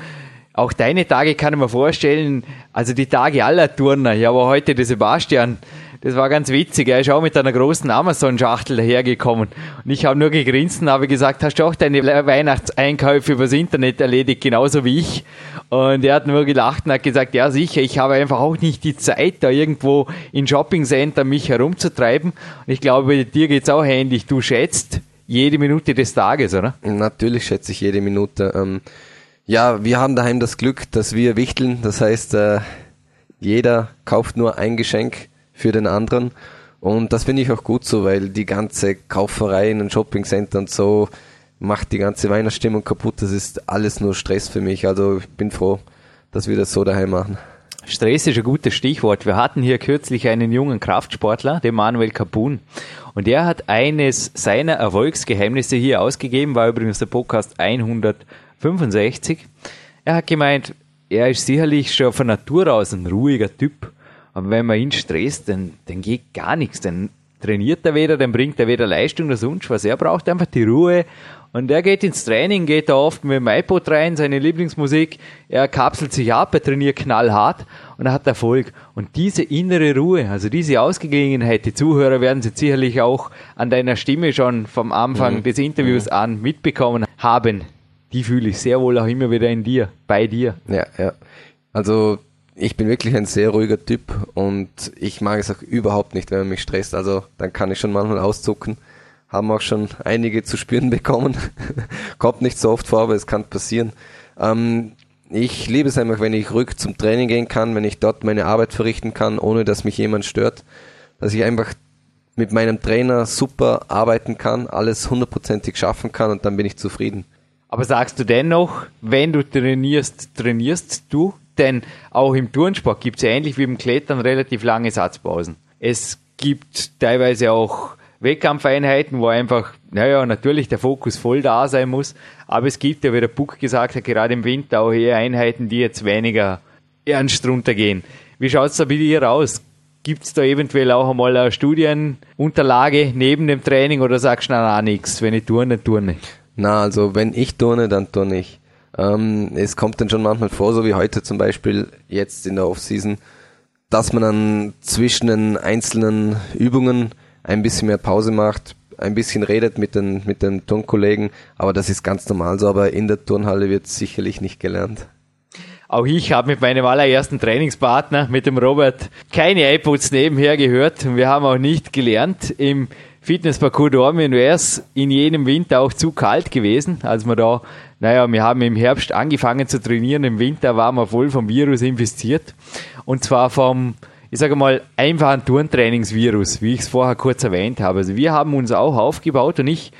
B: auch deine Tage kann ich mir vorstellen, also die Tage aller Turner. Ja, aber heute der Sebastian, das war ganz witzig. Er ist auch mit einer großen Amazon-Schachtel dahergekommen. Und ich habe nur gegrinst und habe gesagt, hast du auch deine Weihnachtseinkäufe übers Internet erledigt, genauso wie ich? Und er hat nur gelacht und hat gesagt, ja sicher, ich habe einfach auch nicht die Zeit, da irgendwo in Shoppingcenter mich herumzutreiben. Und ich glaube, dir geht's auch ähnlich. Du schätzt jede Minute des Tages, oder?
C: Natürlich schätze ich jede Minute. Ähm, ja, wir haben daheim das Glück, dass wir wichteln. Das heißt, äh, jeder kauft nur ein Geschenk für den anderen. Und das finde ich auch gut so, weil die ganze Kauferei in den Shoppingcenter und so macht die ganze Weihnachtsstimmung kaputt. Das ist alles nur Stress für mich. Also ich bin froh, dass wir das so daheim machen.
B: Stress ist ein gutes Stichwort. Wir hatten hier kürzlich einen jungen Kraftsportler, den Manuel Capun. Und der hat eines seiner Erfolgsgeheimnisse hier ausgegeben, war übrigens der Podcast 165. Er hat gemeint, er ist sicherlich schon von Natur aus ein ruhiger Typ. Aber wenn man ihn stresst, dann, dann geht gar nichts. Dann trainiert er weder, dann bringt er weder Leistung noch sonst was. Er braucht einfach die Ruhe. Und er geht ins Training, geht da oft mit dem iPod rein, seine Lieblingsmusik. Er kapselt sich ab, er trainiert knallhart und er hat Erfolg. Und diese innere Ruhe, also diese Ausgeglichenheit, die Zuhörer werden sie sicherlich auch an deiner Stimme schon vom Anfang mhm. des Interviews mhm. an mitbekommen haben. Die fühle ich sehr wohl auch immer wieder in dir, bei dir.
C: Ja, ja. Also ich bin wirklich ein sehr ruhiger Typ und ich mag es auch überhaupt nicht, wenn man mich stresst. Also dann kann ich schon manchmal auszucken. Haben auch schon einige zu spüren bekommen. Kommt nicht so oft vor, aber es kann passieren. Ähm, ich liebe es einfach, wenn ich ruhig zum Training gehen kann, wenn ich dort meine Arbeit verrichten kann, ohne dass mich jemand stört. Dass ich einfach mit meinem Trainer super arbeiten kann, alles hundertprozentig schaffen kann und dann bin ich zufrieden.
B: Aber sagst du dennoch, wenn du trainierst, trainierst du denn auch im Turnsport gibt es ähnlich wie im Klettern relativ lange Satzpausen. Es gibt teilweise auch Wettkampfeinheiten, wo einfach, naja, natürlich der Fokus voll da sein muss, aber es gibt ja, wie der Buck gesagt hat, gerade im Winter auch eher Einheiten, die jetzt weniger ernst runtergehen. Wie schaut es da bei dir aus? Gibt es da eventuell auch einmal eine Studienunterlage neben dem Training oder sagst du, na, na, nichts, wenn ich turne, turne?
C: Na, also wenn ich turne, dann turne ich. Ähm, es kommt dann schon manchmal vor, so wie heute zum Beispiel jetzt in der Offseason, dass man dann zwischen den einzelnen Übungen ein bisschen mehr Pause macht, ein bisschen redet mit den, mit den Turnkollegen, aber das ist ganz normal so, aber in der Turnhalle wird sicherlich nicht gelernt.
B: Auch ich habe mit meinem allerersten Trainingspartner, mit dem Robert, keine iPods nebenher gehört und wir haben auch nicht gelernt. Im Fitnessparcours Dormien wäre es in jenem Winter auch zu kalt gewesen, als wir da naja, wir haben im Herbst angefangen zu trainieren, im Winter waren wir voll vom Virus infiziert. Und zwar vom, ich sage mal, einfachen Turntrainingsvirus, wie ich es vorher kurz erwähnt habe. Also wir haben uns auch aufgebaut und ich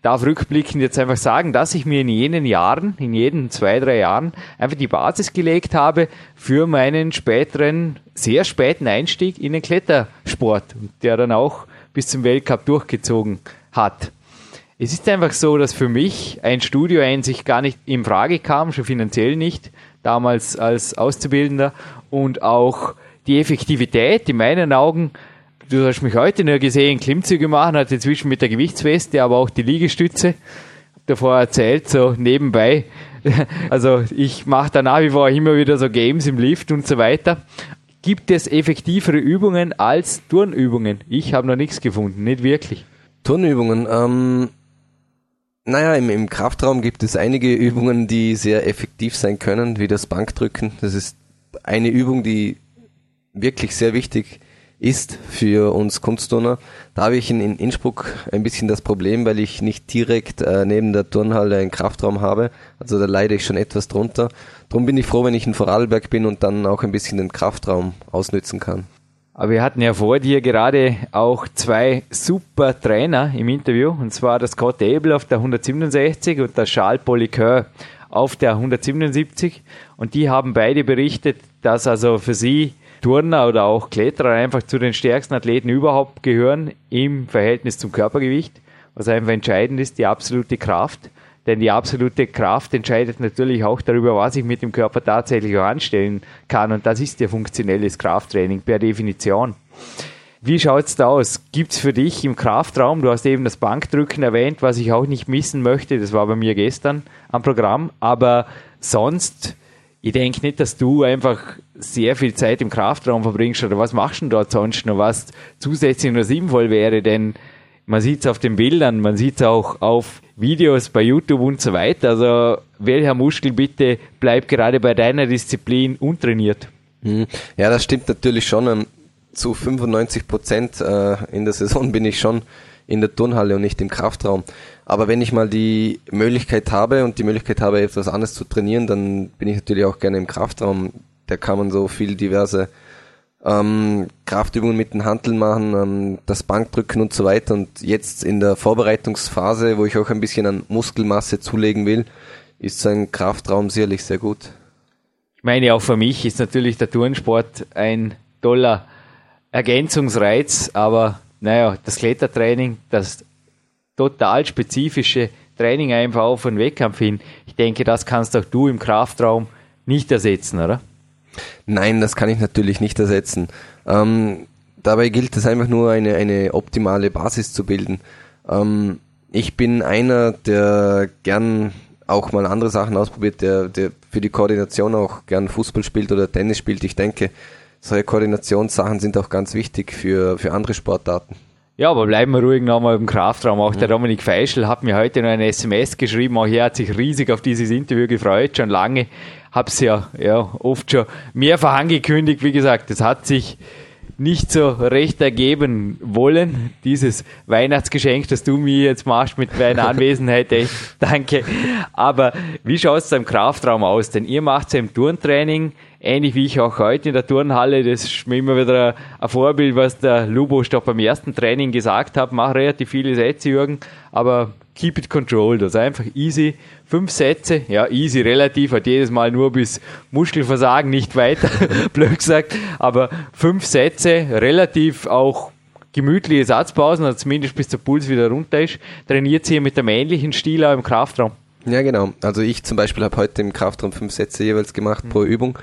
B: darf rückblickend jetzt einfach sagen, dass ich mir in jenen Jahren, in jeden zwei, drei Jahren, einfach die Basis gelegt habe für meinen späteren, sehr späten Einstieg in den Klettersport, der dann auch bis zum Weltcup durchgezogen hat. Es ist einfach so, dass für mich ein Studioeinsicht gar nicht in Frage kam, schon finanziell nicht, damals als Auszubildender und auch die Effektivität in meinen Augen du hast mich heute nur gesehen, Klimmzüge machen, hat inzwischen mit der Gewichtsweste, aber auch die Liegestütze. Davor erzählt, so nebenbei. Also ich mache da nach wie vor immer wieder so Games im Lift und so weiter. Gibt es effektivere Übungen als Turnübungen? Ich habe noch nichts gefunden, nicht wirklich.
C: Turnübungen, ähm, naja, im, im Kraftraum gibt es einige Übungen, die sehr effektiv sein können, wie das Bankdrücken. Das ist eine Übung, die wirklich sehr wichtig ist für uns Kunstturner. Da habe ich in, in, Innsbruck ein bisschen das Problem, weil ich nicht direkt äh, neben der Turnhalle einen Kraftraum habe. Also da leide ich schon etwas drunter. Darum bin ich froh, wenn ich in Vorarlberg bin und dann auch ein bisschen den Kraftraum ausnützen kann.
B: Aber wir hatten ja vor dir gerade auch zwei super Trainer im Interview, und zwar der Scott Abel auf der 167 und der Charles Poliqueur auf der 177. Und die haben beide berichtet, dass also für sie Turner oder auch Kletterer einfach zu den stärksten Athleten überhaupt gehören im Verhältnis zum Körpergewicht, was einfach entscheidend ist, die absolute Kraft. Denn die absolute Kraft entscheidet natürlich auch darüber, was ich mit dem Körper tatsächlich anstellen kann. Und das ist ja funktionelles Krafttraining per Definition. Wie schaut's da aus? Gibt's für dich im Kraftraum, du hast eben das Bankdrücken erwähnt, was ich auch nicht missen möchte, das war bei mir gestern am Programm, aber sonst ich denke nicht, dass du einfach sehr viel Zeit im Kraftraum verbringst oder was machst du dort sonst noch, was zusätzlich noch sinnvoll wäre, denn man sieht es auf den Bildern, man sieht es auch auf Videos bei YouTube und so weiter. Also welcher Muskel bitte bleibt gerade bei deiner Disziplin untrainiert?
C: Hm. Ja, das stimmt natürlich schon. Ähm, zu 95 Prozent äh, in der Saison bin ich schon in der Turnhalle und nicht im Kraftraum. Aber wenn ich mal die Möglichkeit habe und die Möglichkeit habe, etwas anderes zu trainieren, dann bin ich natürlich auch gerne im Kraftraum. Da kann man so viel diverse ähm, Kraftübungen mit den Handeln machen, ähm, das Bankdrücken und so weiter. Und jetzt in der Vorbereitungsphase, wo ich auch ein bisschen an Muskelmasse zulegen will, ist so ein Kraftraum sicherlich sehr gut.
B: Ich meine, auch für mich ist natürlich der Turnsport ein toller Ergänzungsreiz, aber naja, das Klettertraining, das total spezifische Training einfach auf einen Wettkampf hin. Ich denke, das kannst auch du im Kraftraum nicht ersetzen, oder?
C: Nein, das kann ich natürlich nicht ersetzen. Ähm, dabei gilt es einfach nur eine, eine optimale Basis zu bilden. Ähm, ich bin einer, der gern auch mal andere Sachen ausprobiert, der, der für die Koordination auch gern Fußball spielt oder Tennis spielt. Ich denke, solche Koordinationssachen sind auch ganz wichtig für, für andere Sportarten.
B: Ja, aber bleiben wir ruhig nochmal im Kraftraum. Auch der Dominik Feischl hat mir heute noch eine SMS geschrieben. Auch er hat sich riesig auf dieses Interview gefreut, schon lange. Hab's ja, ja oft schon mehrfach angekündigt. Wie gesagt, es hat sich nicht so recht ergeben wollen, dieses Weihnachtsgeschenk, das du mir jetzt machst mit deiner Anwesenheit, echt, danke. Aber wie schaut es im Kraftraum aus? Denn ihr macht ja im Turntraining ähnlich wie ich auch heute in der Turnhalle, das ist mir immer wieder ein Vorbild, was der Lubo doch beim ersten Training gesagt hat, mach relativ viele Sätze, Jürgen, aber keep it controlled, also einfach easy, fünf Sätze, ja easy relativ, hat jedes Mal nur bis Muskelversagen nicht weiter, blöd gesagt, aber fünf Sätze, relativ auch gemütliche Satzpausen, also zumindest bis der Puls wieder runter ist, trainiert sie mit einem ähnlichen Stil auch im Kraftraum.
C: Ja, genau. Also ich zum Beispiel habe heute im Kraftraum fünf Sätze jeweils gemacht mhm. pro Übung.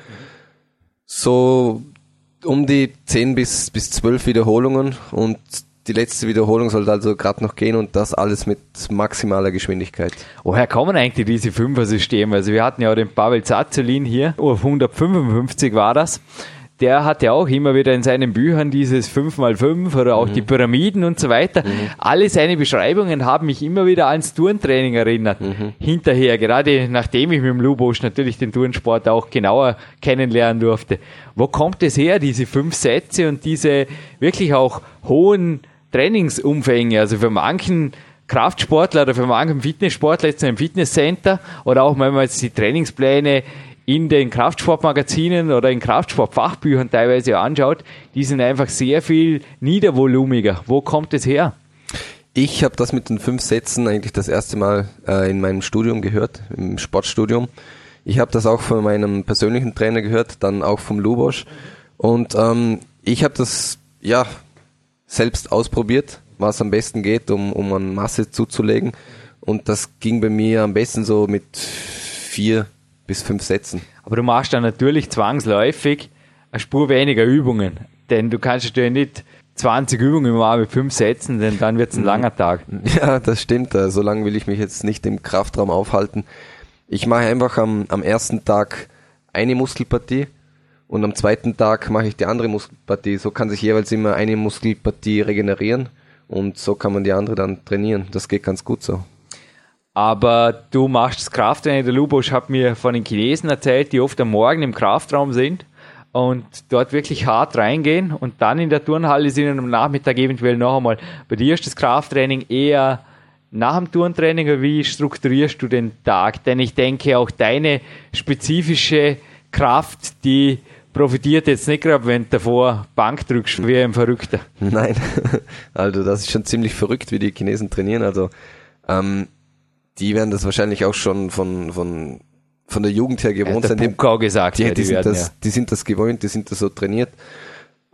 C: So um die 10 bis, bis 12 Wiederholungen und die letzte Wiederholung sollte also gerade noch gehen und das alles mit maximaler Geschwindigkeit.
B: Woher kommen eigentlich diese Fünfer-Systeme? Also wir hatten ja auch den Pavel Zazulin hier, auf 155 war das der hat ja auch immer wieder in seinen Büchern dieses 5x5 oder auch mhm. die Pyramiden und so weiter. Mhm. Alle seine Beschreibungen haben mich immer wieder ans Turntraining erinnert. Mhm. Hinterher, gerade nachdem ich mit dem Lubosch natürlich den Turnsport auch genauer kennenlernen durfte. Wo kommt es her, diese fünf Sätze und diese wirklich auch hohen Trainingsumfänge? Also für manchen Kraftsportler oder für manchen Fitnesssportler jetzt im Fitnesscenter oder auch wenn man jetzt die Trainingspläne in den Kraftsportmagazinen oder in Kraftsportfachbüchern teilweise anschaut, die sind einfach sehr viel niedervolumiger. Wo kommt es her?
C: Ich habe das mit den fünf Sätzen eigentlich das erste Mal äh, in meinem Studium gehört, im Sportstudium. Ich habe das auch von meinem persönlichen Trainer gehört, dann auch vom Lubosch. Und ähm, ich habe das ja selbst ausprobiert, was am besten geht, um, um an Masse zuzulegen. Und das ging bei mir am besten so mit vier bis fünf Sätzen.
B: Aber du machst dann natürlich zwangsläufig eine Spur weniger Übungen. Denn du kannst natürlich nicht 20 Übungen im mit fünf Sätzen, denn dann wird es ein mhm. langer Tag.
C: Ja, das stimmt. So lange will ich mich jetzt nicht im Kraftraum aufhalten. Ich mache einfach am, am ersten Tag eine Muskelpartie und am zweiten Tag mache ich die andere Muskelpartie. So kann sich jeweils immer eine Muskelpartie regenerieren und so kann man die andere dann trainieren. Das geht ganz gut so.
B: Aber du machst das Krafttraining. Der Lubosch hat mir von den Chinesen erzählt, die oft am Morgen im Kraftraum sind und dort wirklich hart reingehen und dann in der Turnhalle sind und am Nachmittag eventuell noch einmal. Bei dir ist das Krafttraining eher nach dem Turntraining oder wie strukturierst du den Tag? Denn ich denke, auch deine spezifische Kraft, die profitiert jetzt nicht gerade, wenn du davor Bank drückst wie ein Verrückter.
C: Nein, also das ist schon ziemlich verrückt, wie die Chinesen trainieren. Also ähm, die werden das wahrscheinlich auch schon von, von, von der Jugend her gewohnt
B: ja, sein. auch gesagt,
C: die, ja, die, die, sind werden, das, ja. die sind das gewohnt, die sind das so trainiert.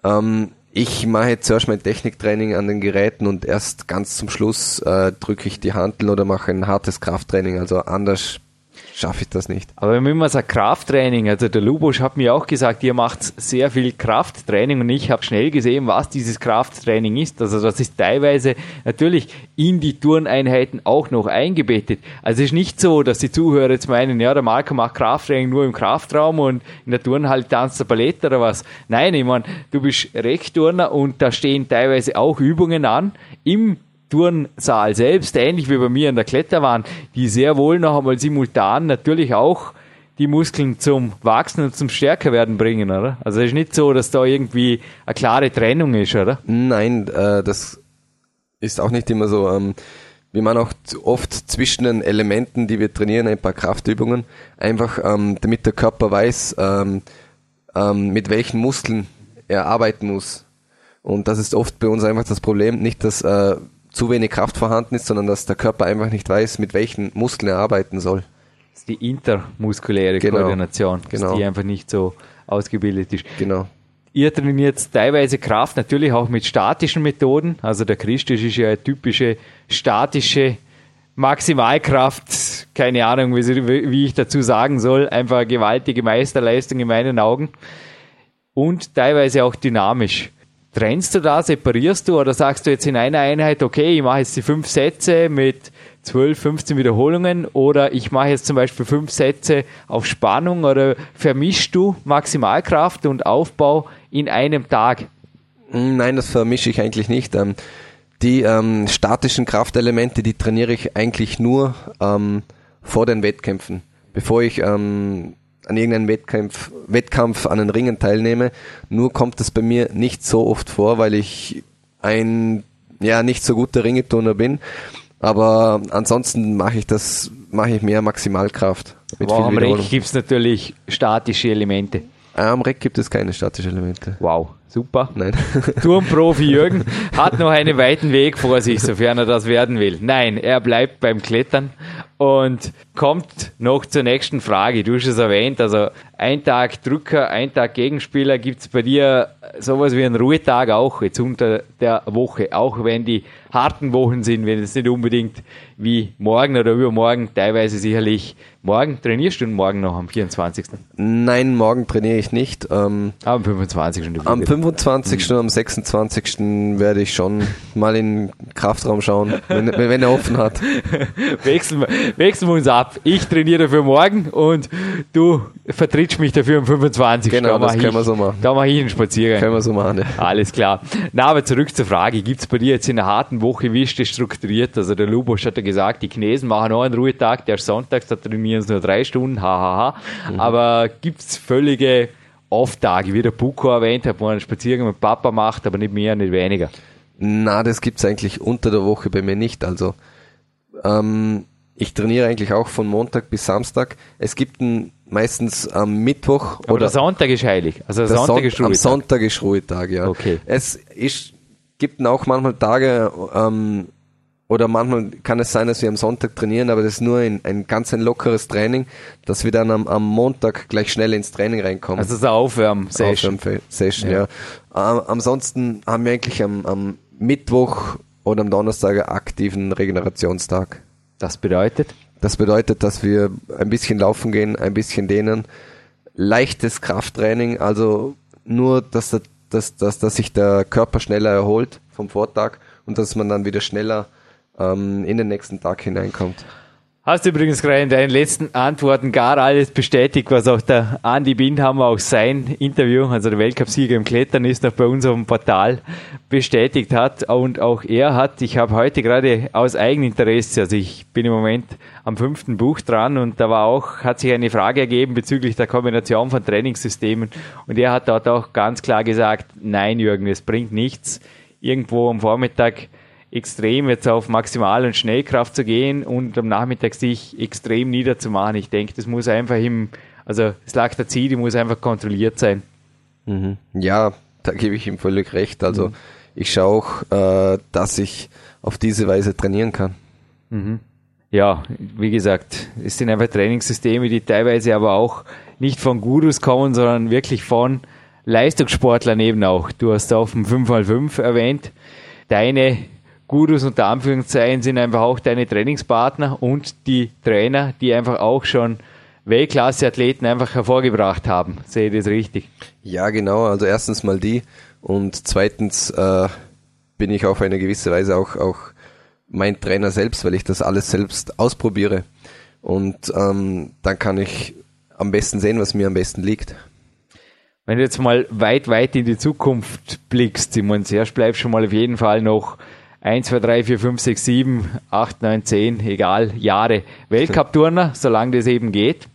C: Ähm, ich mache jetzt zuerst mein Techniktraining an den Geräten und erst ganz zum Schluss äh, drücke ich die Handeln oder mache ein hartes Krafttraining. Also anders schaffe ich das nicht.
B: Aber wenn man sagt Krafttraining, also der Lubosch hat mir auch gesagt, ihr macht sehr viel Krafttraining und ich habe schnell gesehen, was dieses Krafttraining ist. Also das ist teilweise natürlich in die Turneinheiten auch noch eingebettet. Also es ist nicht so, dass die Zuhörer jetzt meinen, ja, der Marco macht Krafttraining nur im Kraftraum und in der Turnhalle tanzt der Ballett oder was. Nein, ich meine, du bist Rechtturner und da stehen teilweise auch Übungen an im Turnsaal selbst, ähnlich wie bei mir in der Kletterwand, die sehr wohl noch einmal simultan natürlich auch die Muskeln zum Wachsen und zum Stärkerwerden bringen, oder? Also es ist nicht so, dass da irgendwie eine klare Trennung ist, oder?
C: Nein, äh, das ist auch nicht immer so. Ähm, wir machen auch oft zwischen den Elementen, die wir trainieren, ein paar Kraftübungen, einfach ähm, damit der Körper weiß, ähm, ähm, mit welchen Muskeln er arbeiten muss. Und das ist oft bei uns einfach das Problem, nicht, dass äh, zu wenig Kraft vorhanden ist, sondern dass der Körper einfach nicht weiß, mit welchen Muskeln er arbeiten soll.
B: Das ist die intermuskuläre genau. Koordination, dass genau. die einfach nicht so ausgebildet ist.
C: Genau.
B: Ihr trainiert teilweise Kraft, natürlich auch mit statischen Methoden. Also der Christus ist ja eine typische statische Maximalkraft, keine Ahnung, wie, ich dazu sagen soll, einfach eine gewaltige Meisterleistung in meinen Augen. Und teilweise auch dynamisch. Trennst du da, separierst du oder sagst du jetzt in einer Einheit, okay, ich mache jetzt die fünf Sätze mit 12, 15 Wiederholungen oder ich mache jetzt zum Beispiel fünf Sätze auf Spannung oder vermischst du Maximalkraft und Aufbau in einem Tag?
C: Nein, das vermische ich eigentlich nicht. Ähm, die ähm, statischen Kraftelemente, die trainiere ich eigentlich nur ähm, vor den Wettkämpfen. Bevor ich an irgendeinem Wettkampf, Wettkampf an den Ringen teilnehme. Nur kommt das bei mir nicht so oft vor, weil ich ein ja nicht so guter Ringeturner bin. Aber ansonsten mache ich das, mache ich mehr Maximalkraft.
B: Mit wow, am Reck gibt es natürlich statische Elemente.
C: Am Reck gibt es keine statischen Elemente.
B: Wow, super.
C: Nein.
B: Turmprofi Jürgen hat noch einen weiten Weg vor sich, sofern er das werden will. Nein, er bleibt beim Klettern und kommt noch zur nächsten Frage. Du hast es erwähnt, also ein Tag Drücker, ein Tag Gegenspieler. Gibt es bei dir sowas wie einen Ruhetag auch jetzt unter der Woche, auch wenn die harten Wochen sind, wenn es nicht unbedingt wie morgen oder übermorgen, teilweise sicherlich morgen. Trainierst du morgen noch am 24.?
C: Nein, morgen trainiere ich nicht. Ähm,
B: am 25.
C: Am 25. Mhm. und am 26. werde ich schon mal in den Kraftraum schauen, wenn, wenn er offen hat.
B: wechseln, wir, wechseln wir uns ab. Ich trainiere dafür morgen und du vertrittst mich dafür am 25.
C: Genau, da das können ich, wir so machen.
B: Da mache ich einen Spaziergang.
C: Können wir so machen. Ja.
B: Alles klar. Na, aber zurück zur Frage. Gibt es bei dir jetzt in einer harten Woche, wie ist das strukturiert? Also der Lubosch hat ja gesagt, die Chinesen machen auch einen Ruhetag, der ist sonntags, da trainieren sie nur drei Stunden, hahaha. Mhm. Aber gibt es völlige Off-Tage, wie der Buko erwähnt hat, wo man einen Spaziergang mit Papa macht, aber nicht mehr, nicht weniger?
C: Na, das gibt es eigentlich unter der Woche bei mir nicht. Also ähm, ich trainiere eigentlich auch von Montag bis Samstag. Es gibt ein, meistens am Mittwoch
B: Aber
C: oder
B: der Sonntag ist heilig. Also Sonntag
C: Son
B: ist
C: am
B: Ruhetag.
C: Sonntag ist Ruhetag, ja.
B: Okay.
C: Es ist, gibt auch manchmal Tage, ähm, oder manchmal kann es sein, dass wir am Sonntag trainieren, aber das ist nur ein, ein ganz ein lockeres Training, dass wir dann am, am Montag gleich schnell ins Training reinkommen.
B: Also so Aufwärm-Session.
C: Session, ja. Ähm, ansonsten haben wir eigentlich am, am Mittwoch oder am Donnerstag einen aktiven Regenerationstag.
B: Das bedeutet?
C: Das bedeutet, dass wir ein bisschen laufen gehen, ein bisschen dehnen, leichtes Krafttraining, also nur, dass, der, dass, dass, dass sich der Körper schneller erholt vom Vortag und dass man dann wieder schneller ähm, in den nächsten Tag hineinkommt.
B: Hast du übrigens gerade in deinen letzten Antworten gar alles bestätigt, was auch der Andy Bindhammer auch sein Interview, also der Weltcupsieger im Klettern ist, noch bei unserem Portal bestätigt hat. Und auch er hat, ich habe heute gerade aus Eigeninteresse, also ich bin im Moment am fünften Buch dran und da war auch, hat sich eine Frage ergeben bezüglich der Kombination von Trainingssystemen. Und er hat dort auch ganz klar gesagt, nein Jürgen, es bringt nichts, irgendwo am Vormittag extrem jetzt auf Maximal- und Schnellkraft zu gehen und am Nachmittag sich extrem niederzumachen. Ich denke, das muss einfach im, also das Laktazid, die muss einfach kontrolliert sein.
C: Ja, da gebe ich ihm völlig recht. Also ich schaue auch, äh, dass ich auf diese Weise trainieren kann.
B: Ja, wie gesagt, es sind einfach Trainingssysteme, die teilweise aber auch nicht von Gurus kommen, sondern wirklich von Leistungssportlern eben auch. Du hast auf dem 5x5 erwähnt. Deine Gurus unter Anführungszeichen sind einfach auch deine Trainingspartner und die Trainer, die einfach auch schon Weltklasse-Athleten einfach hervorgebracht haben. Sehe ich das richtig?
C: Ja, genau. Also erstens mal die und zweitens äh, bin ich auf eine gewisse Weise auch auch mein Trainer selbst, weil ich das alles selbst ausprobiere und ähm, dann kann ich am besten sehen, was mir am besten liegt.
B: Wenn du jetzt mal weit, weit in die Zukunft blickst, Simon, zuerst bleibst schon mal auf jeden Fall noch 1, 2, 3, 4, 5, 6, 7, 8, 9, 10, egal, Jahre Weltcup-Turner, solange das eben geht.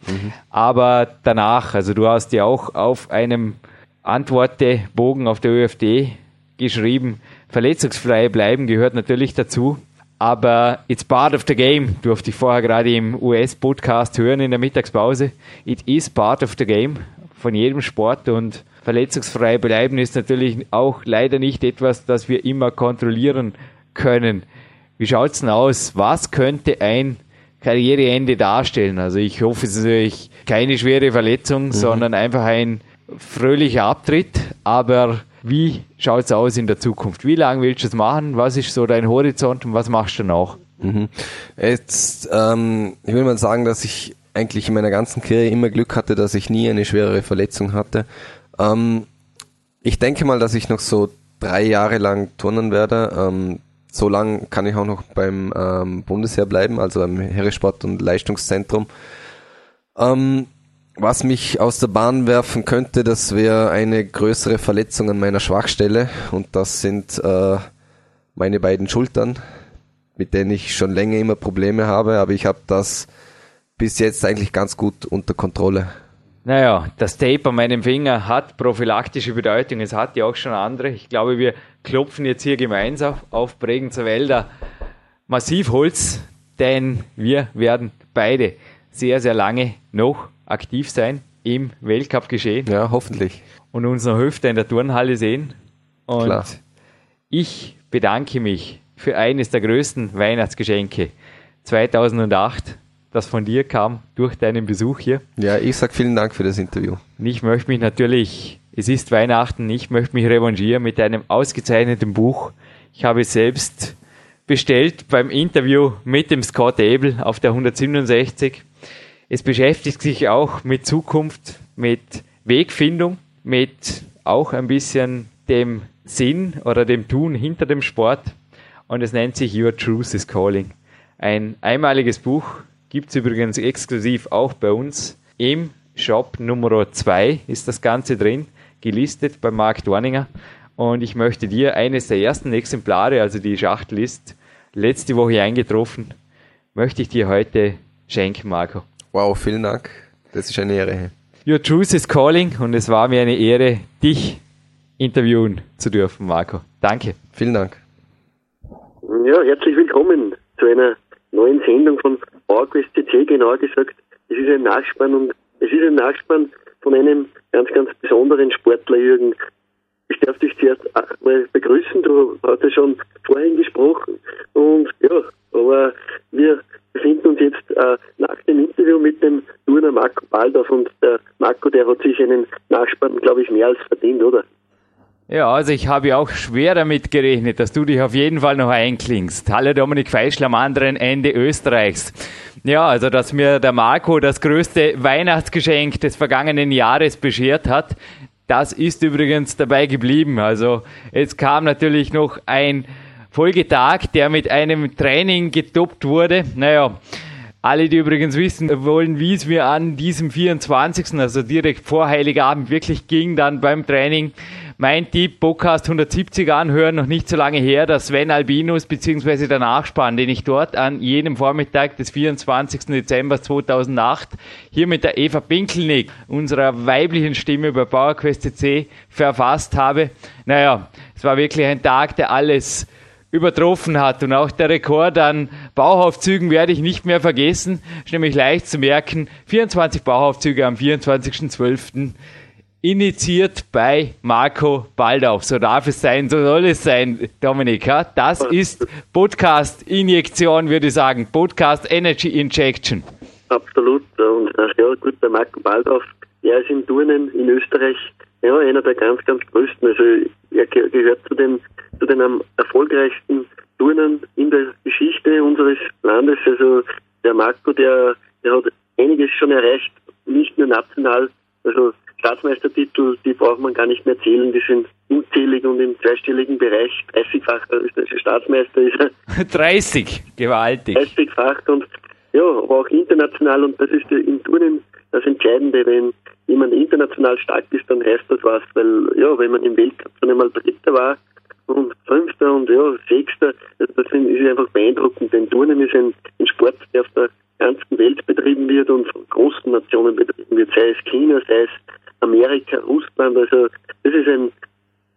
B: Aber danach, also du hast ja auch auf einem Antwortebogen auf der ÖFD geschrieben, verletzungsfrei bleiben gehört natürlich dazu. Aber it's part of the game. Durfte ich vorher gerade im US-Podcast hören in der Mittagspause. It is part of the game von jedem Sport und verletzungsfrei bleiben ist natürlich auch leider nicht etwas, das wir immer kontrollieren können. Wie schaut's denn aus? Was könnte ein Karriereende darstellen? Also ich hoffe, es ist natürlich keine schwere Verletzung, sondern einfach ein fröhlicher Abtritt. Aber wie schaut's aus in der Zukunft? Wie lange willst du es machen? Was ist so dein Horizont und was machst du danach?
C: Jetzt, ähm, ich will mal sagen, dass ich eigentlich in meiner ganzen Karriere immer Glück hatte, dass ich nie eine schwerere Verletzung hatte. Ähm, ich denke mal, dass ich noch so drei Jahre lang turnen werde. Ähm, so lang kann ich auch noch beim ähm, Bundesheer bleiben, also beim Heeresport- und Leistungszentrum. Ähm, was mich aus der Bahn werfen könnte, das wäre eine größere Verletzung an meiner Schwachstelle und das sind äh, meine beiden Schultern, mit denen ich schon länger immer Probleme habe, aber ich habe das bis jetzt eigentlich ganz gut unter Kontrolle.
B: Naja, das Tape an meinem Finger hat prophylaktische Bedeutung. Es hat ja auch schon andere. Ich glaube, wir klopfen jetzt hier gemeinsam auf Bregenzer Wälder Massivholz, denn wir werden beide sehr, sehr lange noch aktiv sein im Weltcup-Geschehen
C: Ja, hoffentlich.
B: und uns noch öfter in der Turnhalle sehen. Und
C: Klar.
B: ich bedanke mich für eines der größten Weihnachtsgeschenke 2008, das von dir kam durch deinen Besuch hier.
C: Ja, ich sag vielen Dank für das Interview.
B: Ich möchte mich natürlich, es ist Weihnachten, ich möchte mich revanchieren mit einem ausgezeichneten Buch. Ich habe es selbst bestellt beim Interview mit dem Scott Abel auf der 167. Es beschäftigt sich auch mit Zukunft, mit Wegfindung, mit auch ein bisschen dem Sinn oder dem Tun hinter dem Sport. Und es nennt sich Your Truth is Calling. Ein einmaliges Buch gibt es übrigens exklusiv auch bei uns im Shop Nummer 2 ist das Ganze drin, gelistet bei Mark Dorninger. Und ich möchte dir eines der ersten Exemplare, also die Schachtel ist letzte Woche eingetroffen, möchte ich dir heute schenken, Marco.
C: Wow, vielen Dank. Das ist eine Ehre.
B: Your Truth is Calling und es war mir eine Ehre, dich interviewen zu dürfen, Marco. Danke.
C: Vielen Dank.
D: Ja, herzlich willkommen zu einer neuen Sendung von PowerQuest CC genauer gesagt. Es ist ein Nachspann und es ist ein Nachspann von einem ganz, ganz besonderen Sportler, Jürgen. Ich darf dich zuerst mal begrüßen. Du hast ja schon vorhin gesprochen. Und ja, aber wir befinden uns jetzt äh, nach dem Interview mit dem Turner Marco Baldorf und der Marco, der hat sich einen Nachspann, glaube ich, mehr als verdient, oder?
B: Ja, also ich habe auch schwer damit gerechnet, dass du dich auf jeden Fall noch einklingst. Hallo Dominik Feischl am anderen Ende Österreichs. Ja, also dass mir der Marco das größte Weihnachtsgeschenk des vergangenen Jahres beschert hat, das ist übrigens dabei geblieben. Also es kam natürlich noch ein Folgetag, der mit einem Training getoppt wurde. Naja, alle, die übrigens wissen wollen, wie es mir an diesem 24., also direkt vor Heiligabend wirklich ging, dann beim Training, mein Tipp, Podcast 170 anhören, noch nicht so lange her, dass Sven Albinus bzw. der Nachspann, den ich dort an jenem Vormittag des 24. Dezember 2008 hier mit der Eva Pinkelnick, unserer weiblichen Stimme bei PowerQuest C, verfasst habe. Naja, es war wirklich ein Tag, der alles übertroffen hat. Und auch der Rekord an Bauaufzügen werde ich nicht mehr vergessen. Ist nämlich leicht zu merken. 24 Bauaufzüge am 24.12 initiiert bei Marco Baldauf. So darf es sein, so soll es sein, Dominika. Das ist Podcast-Injektion, würde ich sagen. Podcast Energy Injection.
D: Absolut. Und ja, gut, bei Marco Baldauf, er ist in Turnen in Österreich ja, einer der ganz, ganz größten. Also er gehört zu den, zu den am erfolgreichsten Turnern in der Geschichte unseres Landes. Also der Marco, der, der hat einiges schon erreicht, nicht nur national, also Staatsmeistertitel, die braucht man gar nicht mehr zählen, die sind unzählig und im zweistelligen Bereich. 30-fach österreichischer Staatsmeister ist er.
B: 30, gewaltig.
D: 30-fach und ja, aber auch international und das ist in Turnen das Entscheidende, wenn jemand international stark ist, dann heißt das was, weil ja, wenn man im Weltcup schon einmal Dritter war und Fünfter und ja, Sechster, das ist einfach beeindruckend, denn Turnen ist ein, ein Sport, der auf der ganzen Welt betrieben wird und von großen Nationen betrieben wird, sei es China, sei es Amerika, Russland, also das ist ein,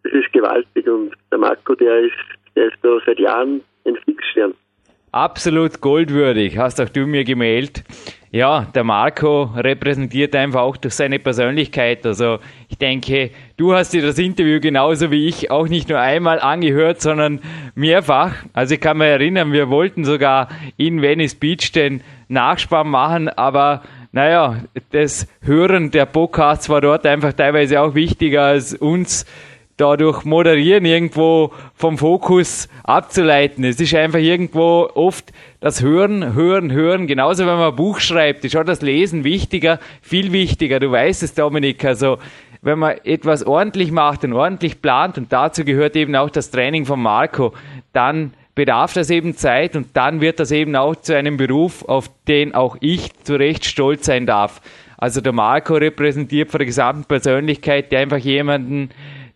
D: das ist gewaltig und der Marco, der ist, der ist da seit Jahren ein Fixstern.
B: Absolut goldwürdig, hast auch du mir gemeldet. Ja, der Marco repräsentiert einfach auch durch seine Persönlichkeit. Also ich denke, du hast dir das Interview genauso wie ich auch nicht nur einmal angehört, sondern mehrfach. Also ich kann mich erinnern, wir wollten sogar in Venice Beach den Nachspann machen, aber naja, das Hören der Podcasts war dort einfach teilweise auch wichtiger als uns dadurch moderieren irgendwo vom Fokus abzuleiten. Es ist einfach irgendwo oft das Hören, Hören, Hören. Genauso wenn man ein Buch schreibt, ist auch das Lesen wichtiger, viel wichtiger. Du weißt es, Dominik. Also wenn man etwas ordentlich macht und ordentlich plant und dazu gehört eben auch das Training von Marco, dann bedarf das eben Zeit und dann wird das eben auch zu einem Beruf, auf den auch ich zu Recht stolz sein darf. Also der Marco repräsentiert von der gesamten Persönlichkeit der einfach jemanden,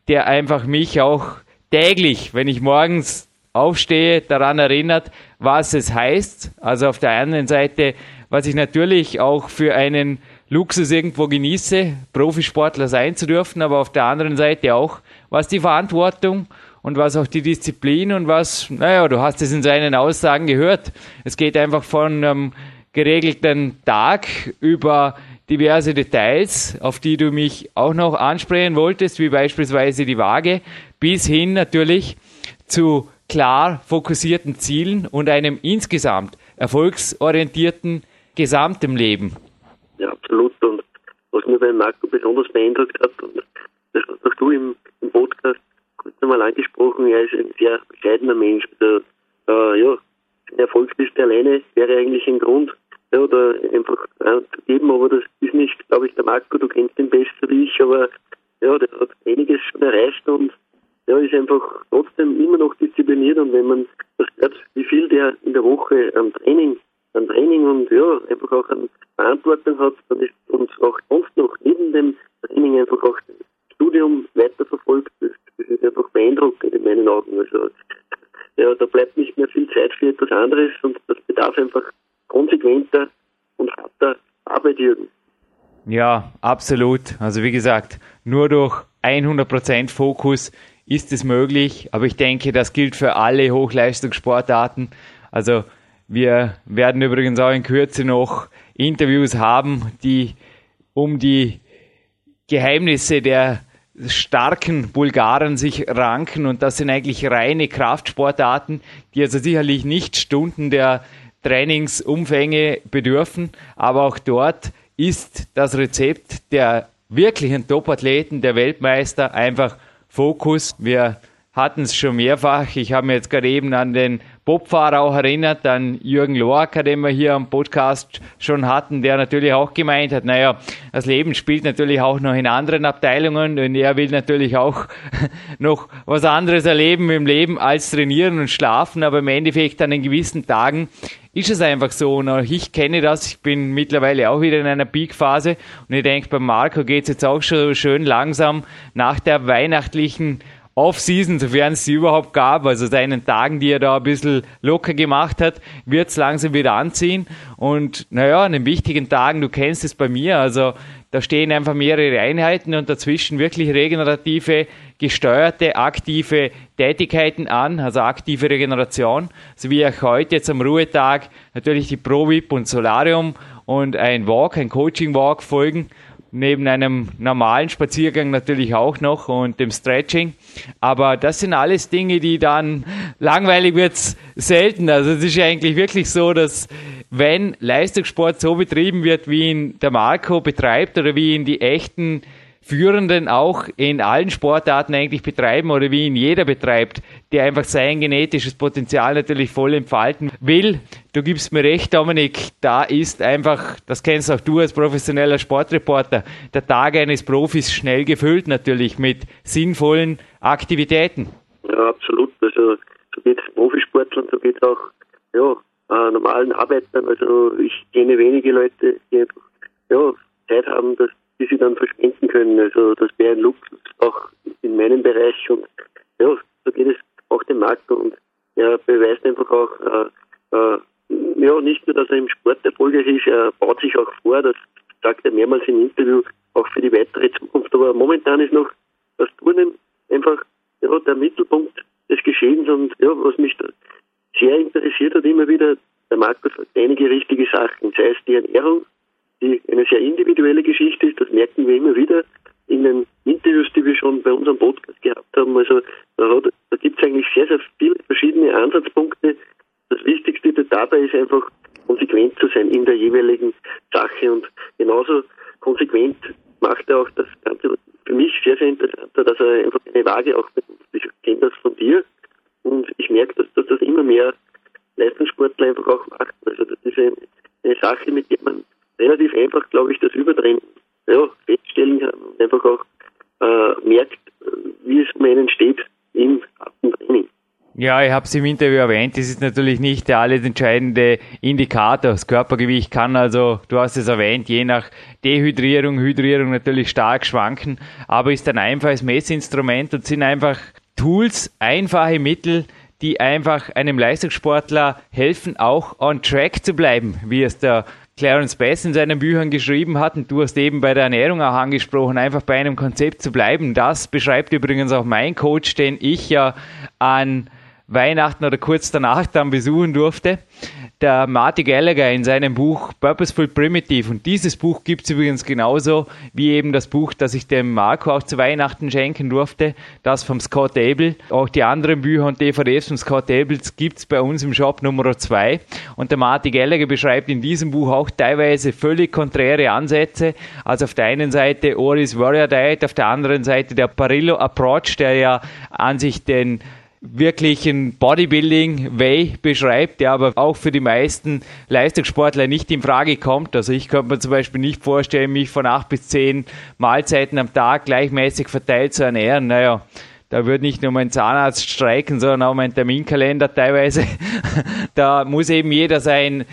B: der einfach mich auch täglich, wenn ich morgens aufstehe, daran erinnert, was es heißt. Also auf der einen Seite, was ich natürlich auch für einen Luxus irgendwo genieße, Profisportler sein zu dürfen, aber auf der anderen Seite auch, was die Verantwortung und was auch die Disziplin und was, naja, du hast es in seinen Aussagen gehört. Es geht einfach von einem geregelten Tag über diverse Details, auf die du mich auch noch ansprechen wolltest, wie beispielsweise die Waage, bis hin natürlich zu klar fokussierten Zielen und einem insgesamt erfolgsorientierten gesamten Leben.
D: Ja, absolut. Und was mir bei Marco besonders beeindruckt hat, das auch du im, im Podcast kurz einmal angesprochen, er ist ein sehr bescheidener Mensch. Also, äh, ja, Erfolgsliste alleine wäre eigentlich ein Grund, ja, oder einfach äh, zu geben, aber das ist nicht, glaube ich, der Marco, du kennst ihn besser wie ich, aber ja, der hat einiges schon erreicht und ja, ist einfach trotzdem immer noch diszipliniert und wenn man das hört, wie viel der in der Woche am Training, an Training und ja, einfach auch an Verantwortung hat dann ist, und auch sonst noch neben dem Training einfach auch Studium weiterverfolgt. Das, das ist einfach beeindruckend in meinen Augen. Also ja, da bleibt nicht mehr viel Zeit für etwas anderes und das bedarf einfach konsequenter und harter Arbeit, Jürgen.
B: Ja, absolut. Also wie gesagt, nur durch 100% Fokus ist es möglich, aber ich denke, das gilt für alle Hochleistungssportarten. Also Wir werden übrigens auch in Kürze noch Interviews haben, die um die Geheimnisse der starken Bulgaren sich ranken und das sind eigentlich reine Kraftsportarten, die also sicherlich nicht Stunden der Trainingsumfänge bedürfen, aber auch dort ist das Rezept der wirklichen Topathleten, der Weltmeister einfach Fokus. Wir hatten es schon mehrfach. Ich habe mir jetzt gerade eben an den Bobfahrer auch erinnert, an Jürgen Lorca, den wir hier am Podcast schon hatten, der natürlich auch gemeint hat, naja, das Leben spielt natürlich auch noch in anderen Abteilungen und er will natürlich auch noch was anderes erleben im Leben als trainieren und schlafen, aber im Endeffekt an den gewissen Tagen ist es einfach so. Und ich kenne das, ich bin mittlerweile auch wieder in einer Peak-Phase und ich denke, bei Marco geht es jetzt auch schon schön langsam nach der weihnachtlichen Off-Season, sofern es sie überhaupt gab, also seinen Tagen, die er da ein bisschen locker gemacht hat, wird es langsam wieder anziehen. Und naja, an den wichtigen Tagen, du kennst es bei mir, also da stehen einfach mehrere Einheiten und dazwischen wirklich regenerative, gesteuerte, aktive Tätigkeiten an, also aktive Regeneration, so wie auch heute jetzt am Ruhetag natürlich die Pro-Vip und Solarium und ein Walk, ein Coaching-Walk folgen neben einem normalen Spaziergang natürlich auch noch und dem Stretching. Aber das sind alles Dinge, die dann langweilig wird's selten. Also es ist ja eigentlich wirklich so, dass wenn Leistungssport so betrieben wird, wie ihn der Marco betreibt oder wie ihn die echten Führenden auch in allen Sportarten eigentlich betreiben oder wie ihn jeder betreibt, der einfach sein genetisches Potenzial natürlich voll entfalten will. Du gibst mir recht, Dominik, da ist einfach, das kennst auch du als professioneller Sportreporter, der Tag eines Profis schnell gefüllt natürlich mit sinnvollen Aktivitäten.
D: Ja, absolut. Also so geht es Profisportlern, so geht es auch ja, äh, normalen Arbeitern. Also ich kenne wenige Leute, die einfach ja, Zeit haben, dass die sie dann verschwenden können. Also das wäre ein Luxus auch in meinem Bereich und ja, so geht es auch dem Markt und er beweist einfach auch äh, äh, ja nicht nur, dass er im Sport erfolgreich ist, er baut sich auch vor, das sagt er mehrmals im Interview, auch für die weitere Zukunft. Aber momentan ist noch das Turnen einfach ja, der Mittelpunkt des Geschehens und ja, was mich sehr interessiert hat immer wieder, der Markus hat einige richtige Sachen, sei es die Ernährung, die eine sehr individuelle Geschichte ist. Das merken wir immer wieder in den Interviews, die wir schon bei unserem Podcast gehabt haben. Also da, gibt es eigentlich sehr, sehr viele verschiedene Ansatzpunkte. Das Wichtigste dabei ist einfach konsequent zu sein in der jeweiligen Sache und genauso konsequent macht er auch das Ganze für mich sehr, sehr interessant, dass er einfach eine Waage auch benutzt. Ich kenne das von dir und ich merke, dass, dass das immer mehr Leistungssportler einfach auch macht. Also das ist eine, eine Sache, mit der man relativ einfach, glaube ich, das Überdrehen ja, feststellen und einfach auch äh, merkt, wie es um einen steht im Training.
B: Ja, ich habe es im Interview erwähnt, das ist natürlich nicht der alles entscheidende Indikator. Das Körpergewicht kann also, du hast es erwähnt, je nach Dehydrierung, Hydrierung natürlich stark schwanken, aber ist ein einfaches Messinstrument und sind einfach Tools, einfache Mittel, die einfach einem Leistungssportler helfen, auch on track zu bleiben, wie es der Clarence Bass in seinen Büchern geschrieben hat, und du hast eben bei der Ernährung auch angesprochen, einfach bei einem Konzept zu bleiben. Das beschreibt übrigens auch mein Coach, den ich ja an Weihnachten oder kurz danach dann besuchen durfte der Marty Gallagher in seinem Buch Purposeful Primitive. Und dieses Buch gibt es übrigens genauso wie eben das Buch, das ich dem Marco auch zu Weihnachten schenken durfte, das vom Scott Abel. Auch die anderen Bücher und DVDs von Scott Abel gibt es bei uns im Shop Nummer 2. Und der Marty Gallagher beschreibt in diesem Buch auch teilweise völlig konträre Ansätze. Also auf der einen Seite Oris Warrior Diet, auf der anderen Seite der Parillo Approach, der ja an sich den wirklichen Bodybuilding-Way beschreibt, der aber auch für die meisten Leistungssportler nicht in Frage kommt. Also ich könnte mir zum Beispiel nicht vorstellen, mich von acht bis zehn Mahlzeiten am Tag gleichmäßig verteilt zu ernähren. Naja, da würde nicht nur mein Zahnarzt streiken, sondern auch mein Terminkalender teilweise. da muss eben jeder sein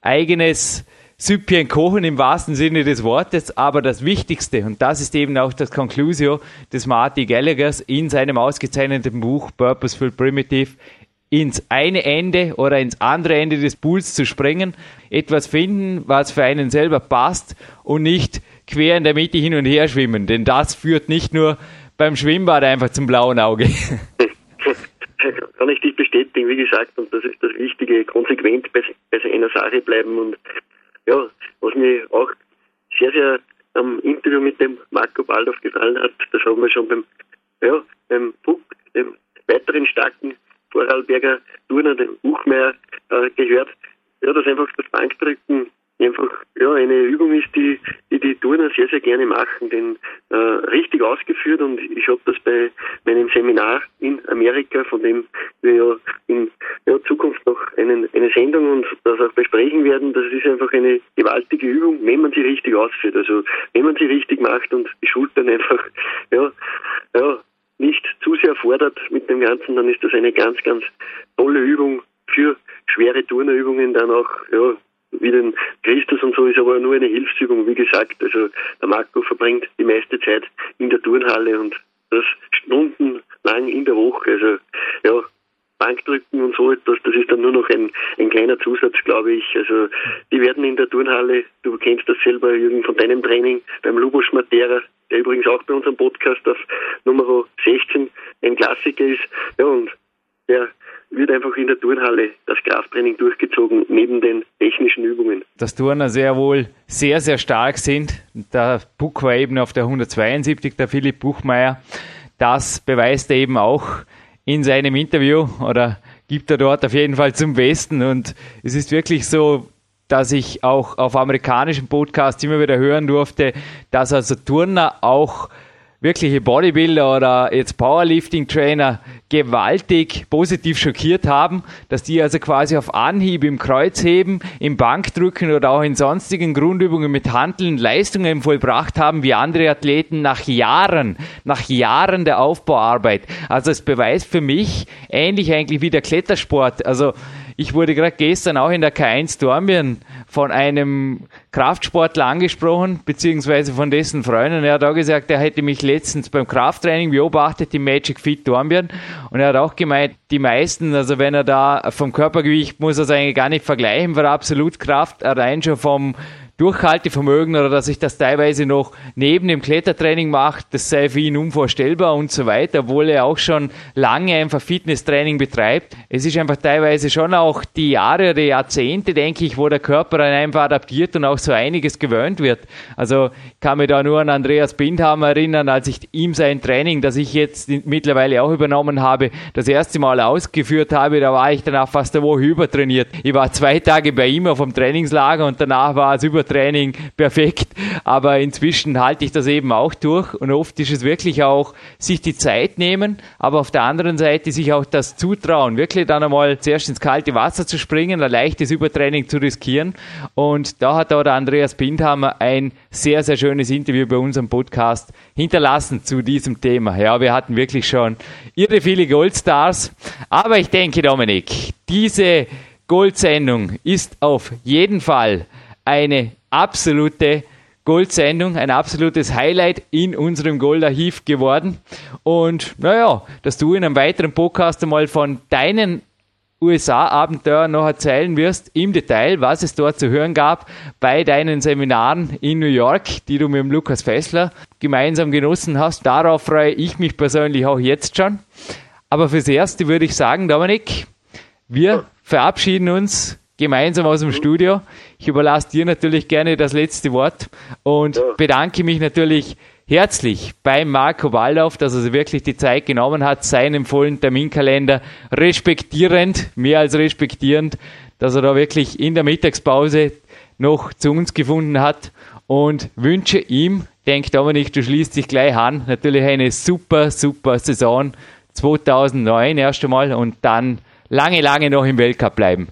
B: eigenes Süppchen kochen im wahrsten Sinne des Wortes, aber das Wichtigste, und das ist eben auch das Conclusio des Marty Gallaghers in seinem ausgezeichneten Buch Purposeful Primitive, ins eine Ende oder ins andere Ende des Pools zu springen, etwas finden, was für einen selber passt und nicht quer in der Mitte hin und her schwimmen, denn das führt nicht nur beim Schwimmbad einfach zum blauen Auge.
D: Kann ich dich bestätigen wie gesagt, und das ist das Wichtige, konsequent bei, bei einer Sache bleiben. Und ja, was mir auch sehr, sehr am Interview mit dem Marco Baldauf gefallen hat, das haben wir schon beim, ja, beim Puck, dem weiteren starken Vorarlberger Turner, dem Buchmeier, äh, gehört, ja, dass einfach das Bankdrücken einfach ja eine Übung ist, die die, die Turner sehr, sehr gerne machen, denn äh, richtig ausgeführt und ich habe das bei meinem Seminar in Amerika, von dem wir ja in ja, Zukunft noch einen, eine Sendung und das auch besprechen werden, das ist einfach eine gewaltige Übung, wenn man sie richtig ausführt. Also wenn man sie richtig macht und die Schultern einfach ja, ja, nicht zu sehr fordert mit dem Ganzen, dann ist das eine ganz, ganz tolle Übung für schwere Turnerübungen dann auch ja, wie den Christus und so ist aber nur eine Hilfsübung, wie gesagt. Also der Marco verbringt die meiste Zeit in der Turnhalle und das stundenlang in der Woche. Also ja, Bankdrücken und so etwas, das ist dann nur noch ein, ein kleiner Zusatz, glaube ich. Also die werden in der Turnhalle, du kennst das selber, Jürgen, von deinem Training beim Lubos Matera, der übrigens auch bei unserem Podcast auf Nummer 16 ein Klassiker ist. Ja, und der wird einfach in der Turnhalle das Krafttraining durchgezogen, neben den technischen Übungen.
B: Dass Turner sehr wohl sehr, sehr stark sind. Der Buch war eben auf der 172, der Philipp Buchmeier. Das beweist er eben auch in seinem Interview oder gibt er dort auf jeden Fall zum Besten. Und es ist wirklich so, dass ich auch auf amerikanischen Podcasts immer wieder hören durfte, dass also Turner auch wirkliche Bodybuilder oder jetzt Powerlifting-Trainer gewaltig positiv schockiert haben, dass die also quasi auf Anhieb im Kreuzheben, im Bankdrücken oder auch in sonstigen Grundübungen mit Handeln Leistungen vollbracht haben, wie andere Athleten nach Jahren, nach Jahren der Aufbauarbeit. Also es beweist für mich ähnlich eigentlich wie der Klettersport. Also ich wurde gerade gestern auch in der K1 Dormien von einem Kraftsportler angesprochen, beziehungsweise von dessen Freunden. Er hat auch gesagt, er hätte mich letztens beim Krafttraining beobachtet, die Magic Fit Dornbirn. Und er hat auch gemeint, die meisten, also wenn er da vom Körpergewicht muss er es eigentlich gar nicht vergleichen, für Absolutkraft, allein schon vom Durchhaltevermögen oder dass ich das teilweise noch neben dem Klettertraining mache, das sei für ihn unvorstellbar und so weiter, obwohl er auch schon lange einfach Fitnesstraining betreibt. Es ist einfach teilweise schon auch die Jahre oder Jahrzehnte, denke ich, wo der Körper einfach adaptiert und auch so einiges gewöhnt wird. Also ich kann mich da nur an Andreas Bindhammer erinnern, als ich ihm sein Training, das ich jetzt mittlerweile auch übernommen habe, das erste Mal ausgeführt habe, da war ich danach fast eine Woche übertrainiert. Ich war zwei Tage bei ihm auf dem Trainingslager und danach war es über Training perfekt. Aber inzwischen halte ich das eben auch durch und oft ist es wirklich auch sich die Zeit nehmen, aber auf der anderen Seite sich auch das zutrauen, wirklich dann einmal zuerst ins kalte Wasser zu springen, ein leichtes Übertraining zu riskieren. Und da hat auch der Andreas Bindhammer ein sehr, sehr schönes Interview bei unserem Podcast hinterlassen zu diesem Thema. Ja, wir hatten wirklich schon irre viele Goldstars. Aber ich denke, Dominik, diese Goldsendung ist auf jeden Fall eine absolute Goldsendung, ein absolutes Highlight in unserem Goldarchiv geworden. Und naja, dass du in einem weiteren Podcast einmal von deinen USA-Abenteuer noch erzählen wirst im Detail, was es dort zu hören gab bei deinen Seminaren in New York, die du mit dem Lukas Fessler gemeinsam genossen hast. Darauf freue ich mich persönlich auch jetzt schon. Aber fürs Erste würde ich sagen, Dominik, wir verabschieden uns gemeinsam aus dem Studio. Ich überlasse dir natürlich gerne das letzte Wort und ja. bedanke mich natürlich herzlich bei Marco Waldorf, dass er sich wirklich die Zeit genommen hat, seinen vollen Terminkalender respektierend, mehr als respektierend, dass er da wirklich in der Mittagspause noch zu uns gefunden hat und wünsche ihm, denk Dominik, du schließt dich gleich an, natürlich eine super, super Saison 2009 erst einmal und dann lange, lange noch im Weltcup bleiben.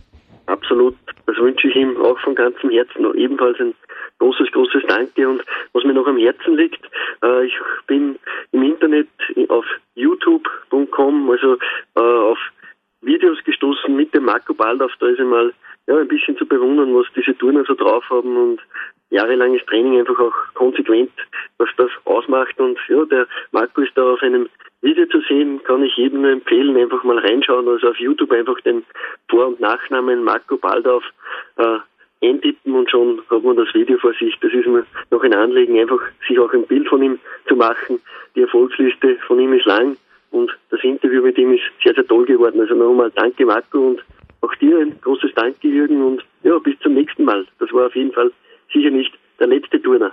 D: Absolut. Das wünsche ich ihm auch von ganzem Herzen. Ebenfalls ein großes, großes Danke. Und was mir noch am Herzen liegt, äh, ich bin im Internet auf youtube.com, also äh, auf Videos gestoßen mit dem Marco Baldorf. Da ist einmal ja, ein bisschen zu bewundern, was diese Turner so drauf haben und jahrelanges Training einfach auch konsequent, was das ausmacht. Und ja, der Marco ist da auf einem Video zu sehen, kann ich jedem nur empfehlen, einfach mal reinschauen. Also auf YouTube einfach den Vor- und Nachnamen Marco Baldorf äh, eintippen und schon hat man das Video vor sich. Das ist mir noch ein Anliegen, einfach sich auch ein Bild von ihm zu machen. Die Erfolgsliste von ihm ist lang und das Interview mit ihm ist sehr, sehr toll geworden. Also nochmal danke Marco und auch dir ein großes Danke Jürgen und ja, bis zum nächsten Mal. Das war auf jeden Fall sicher nicht der letzte Turner.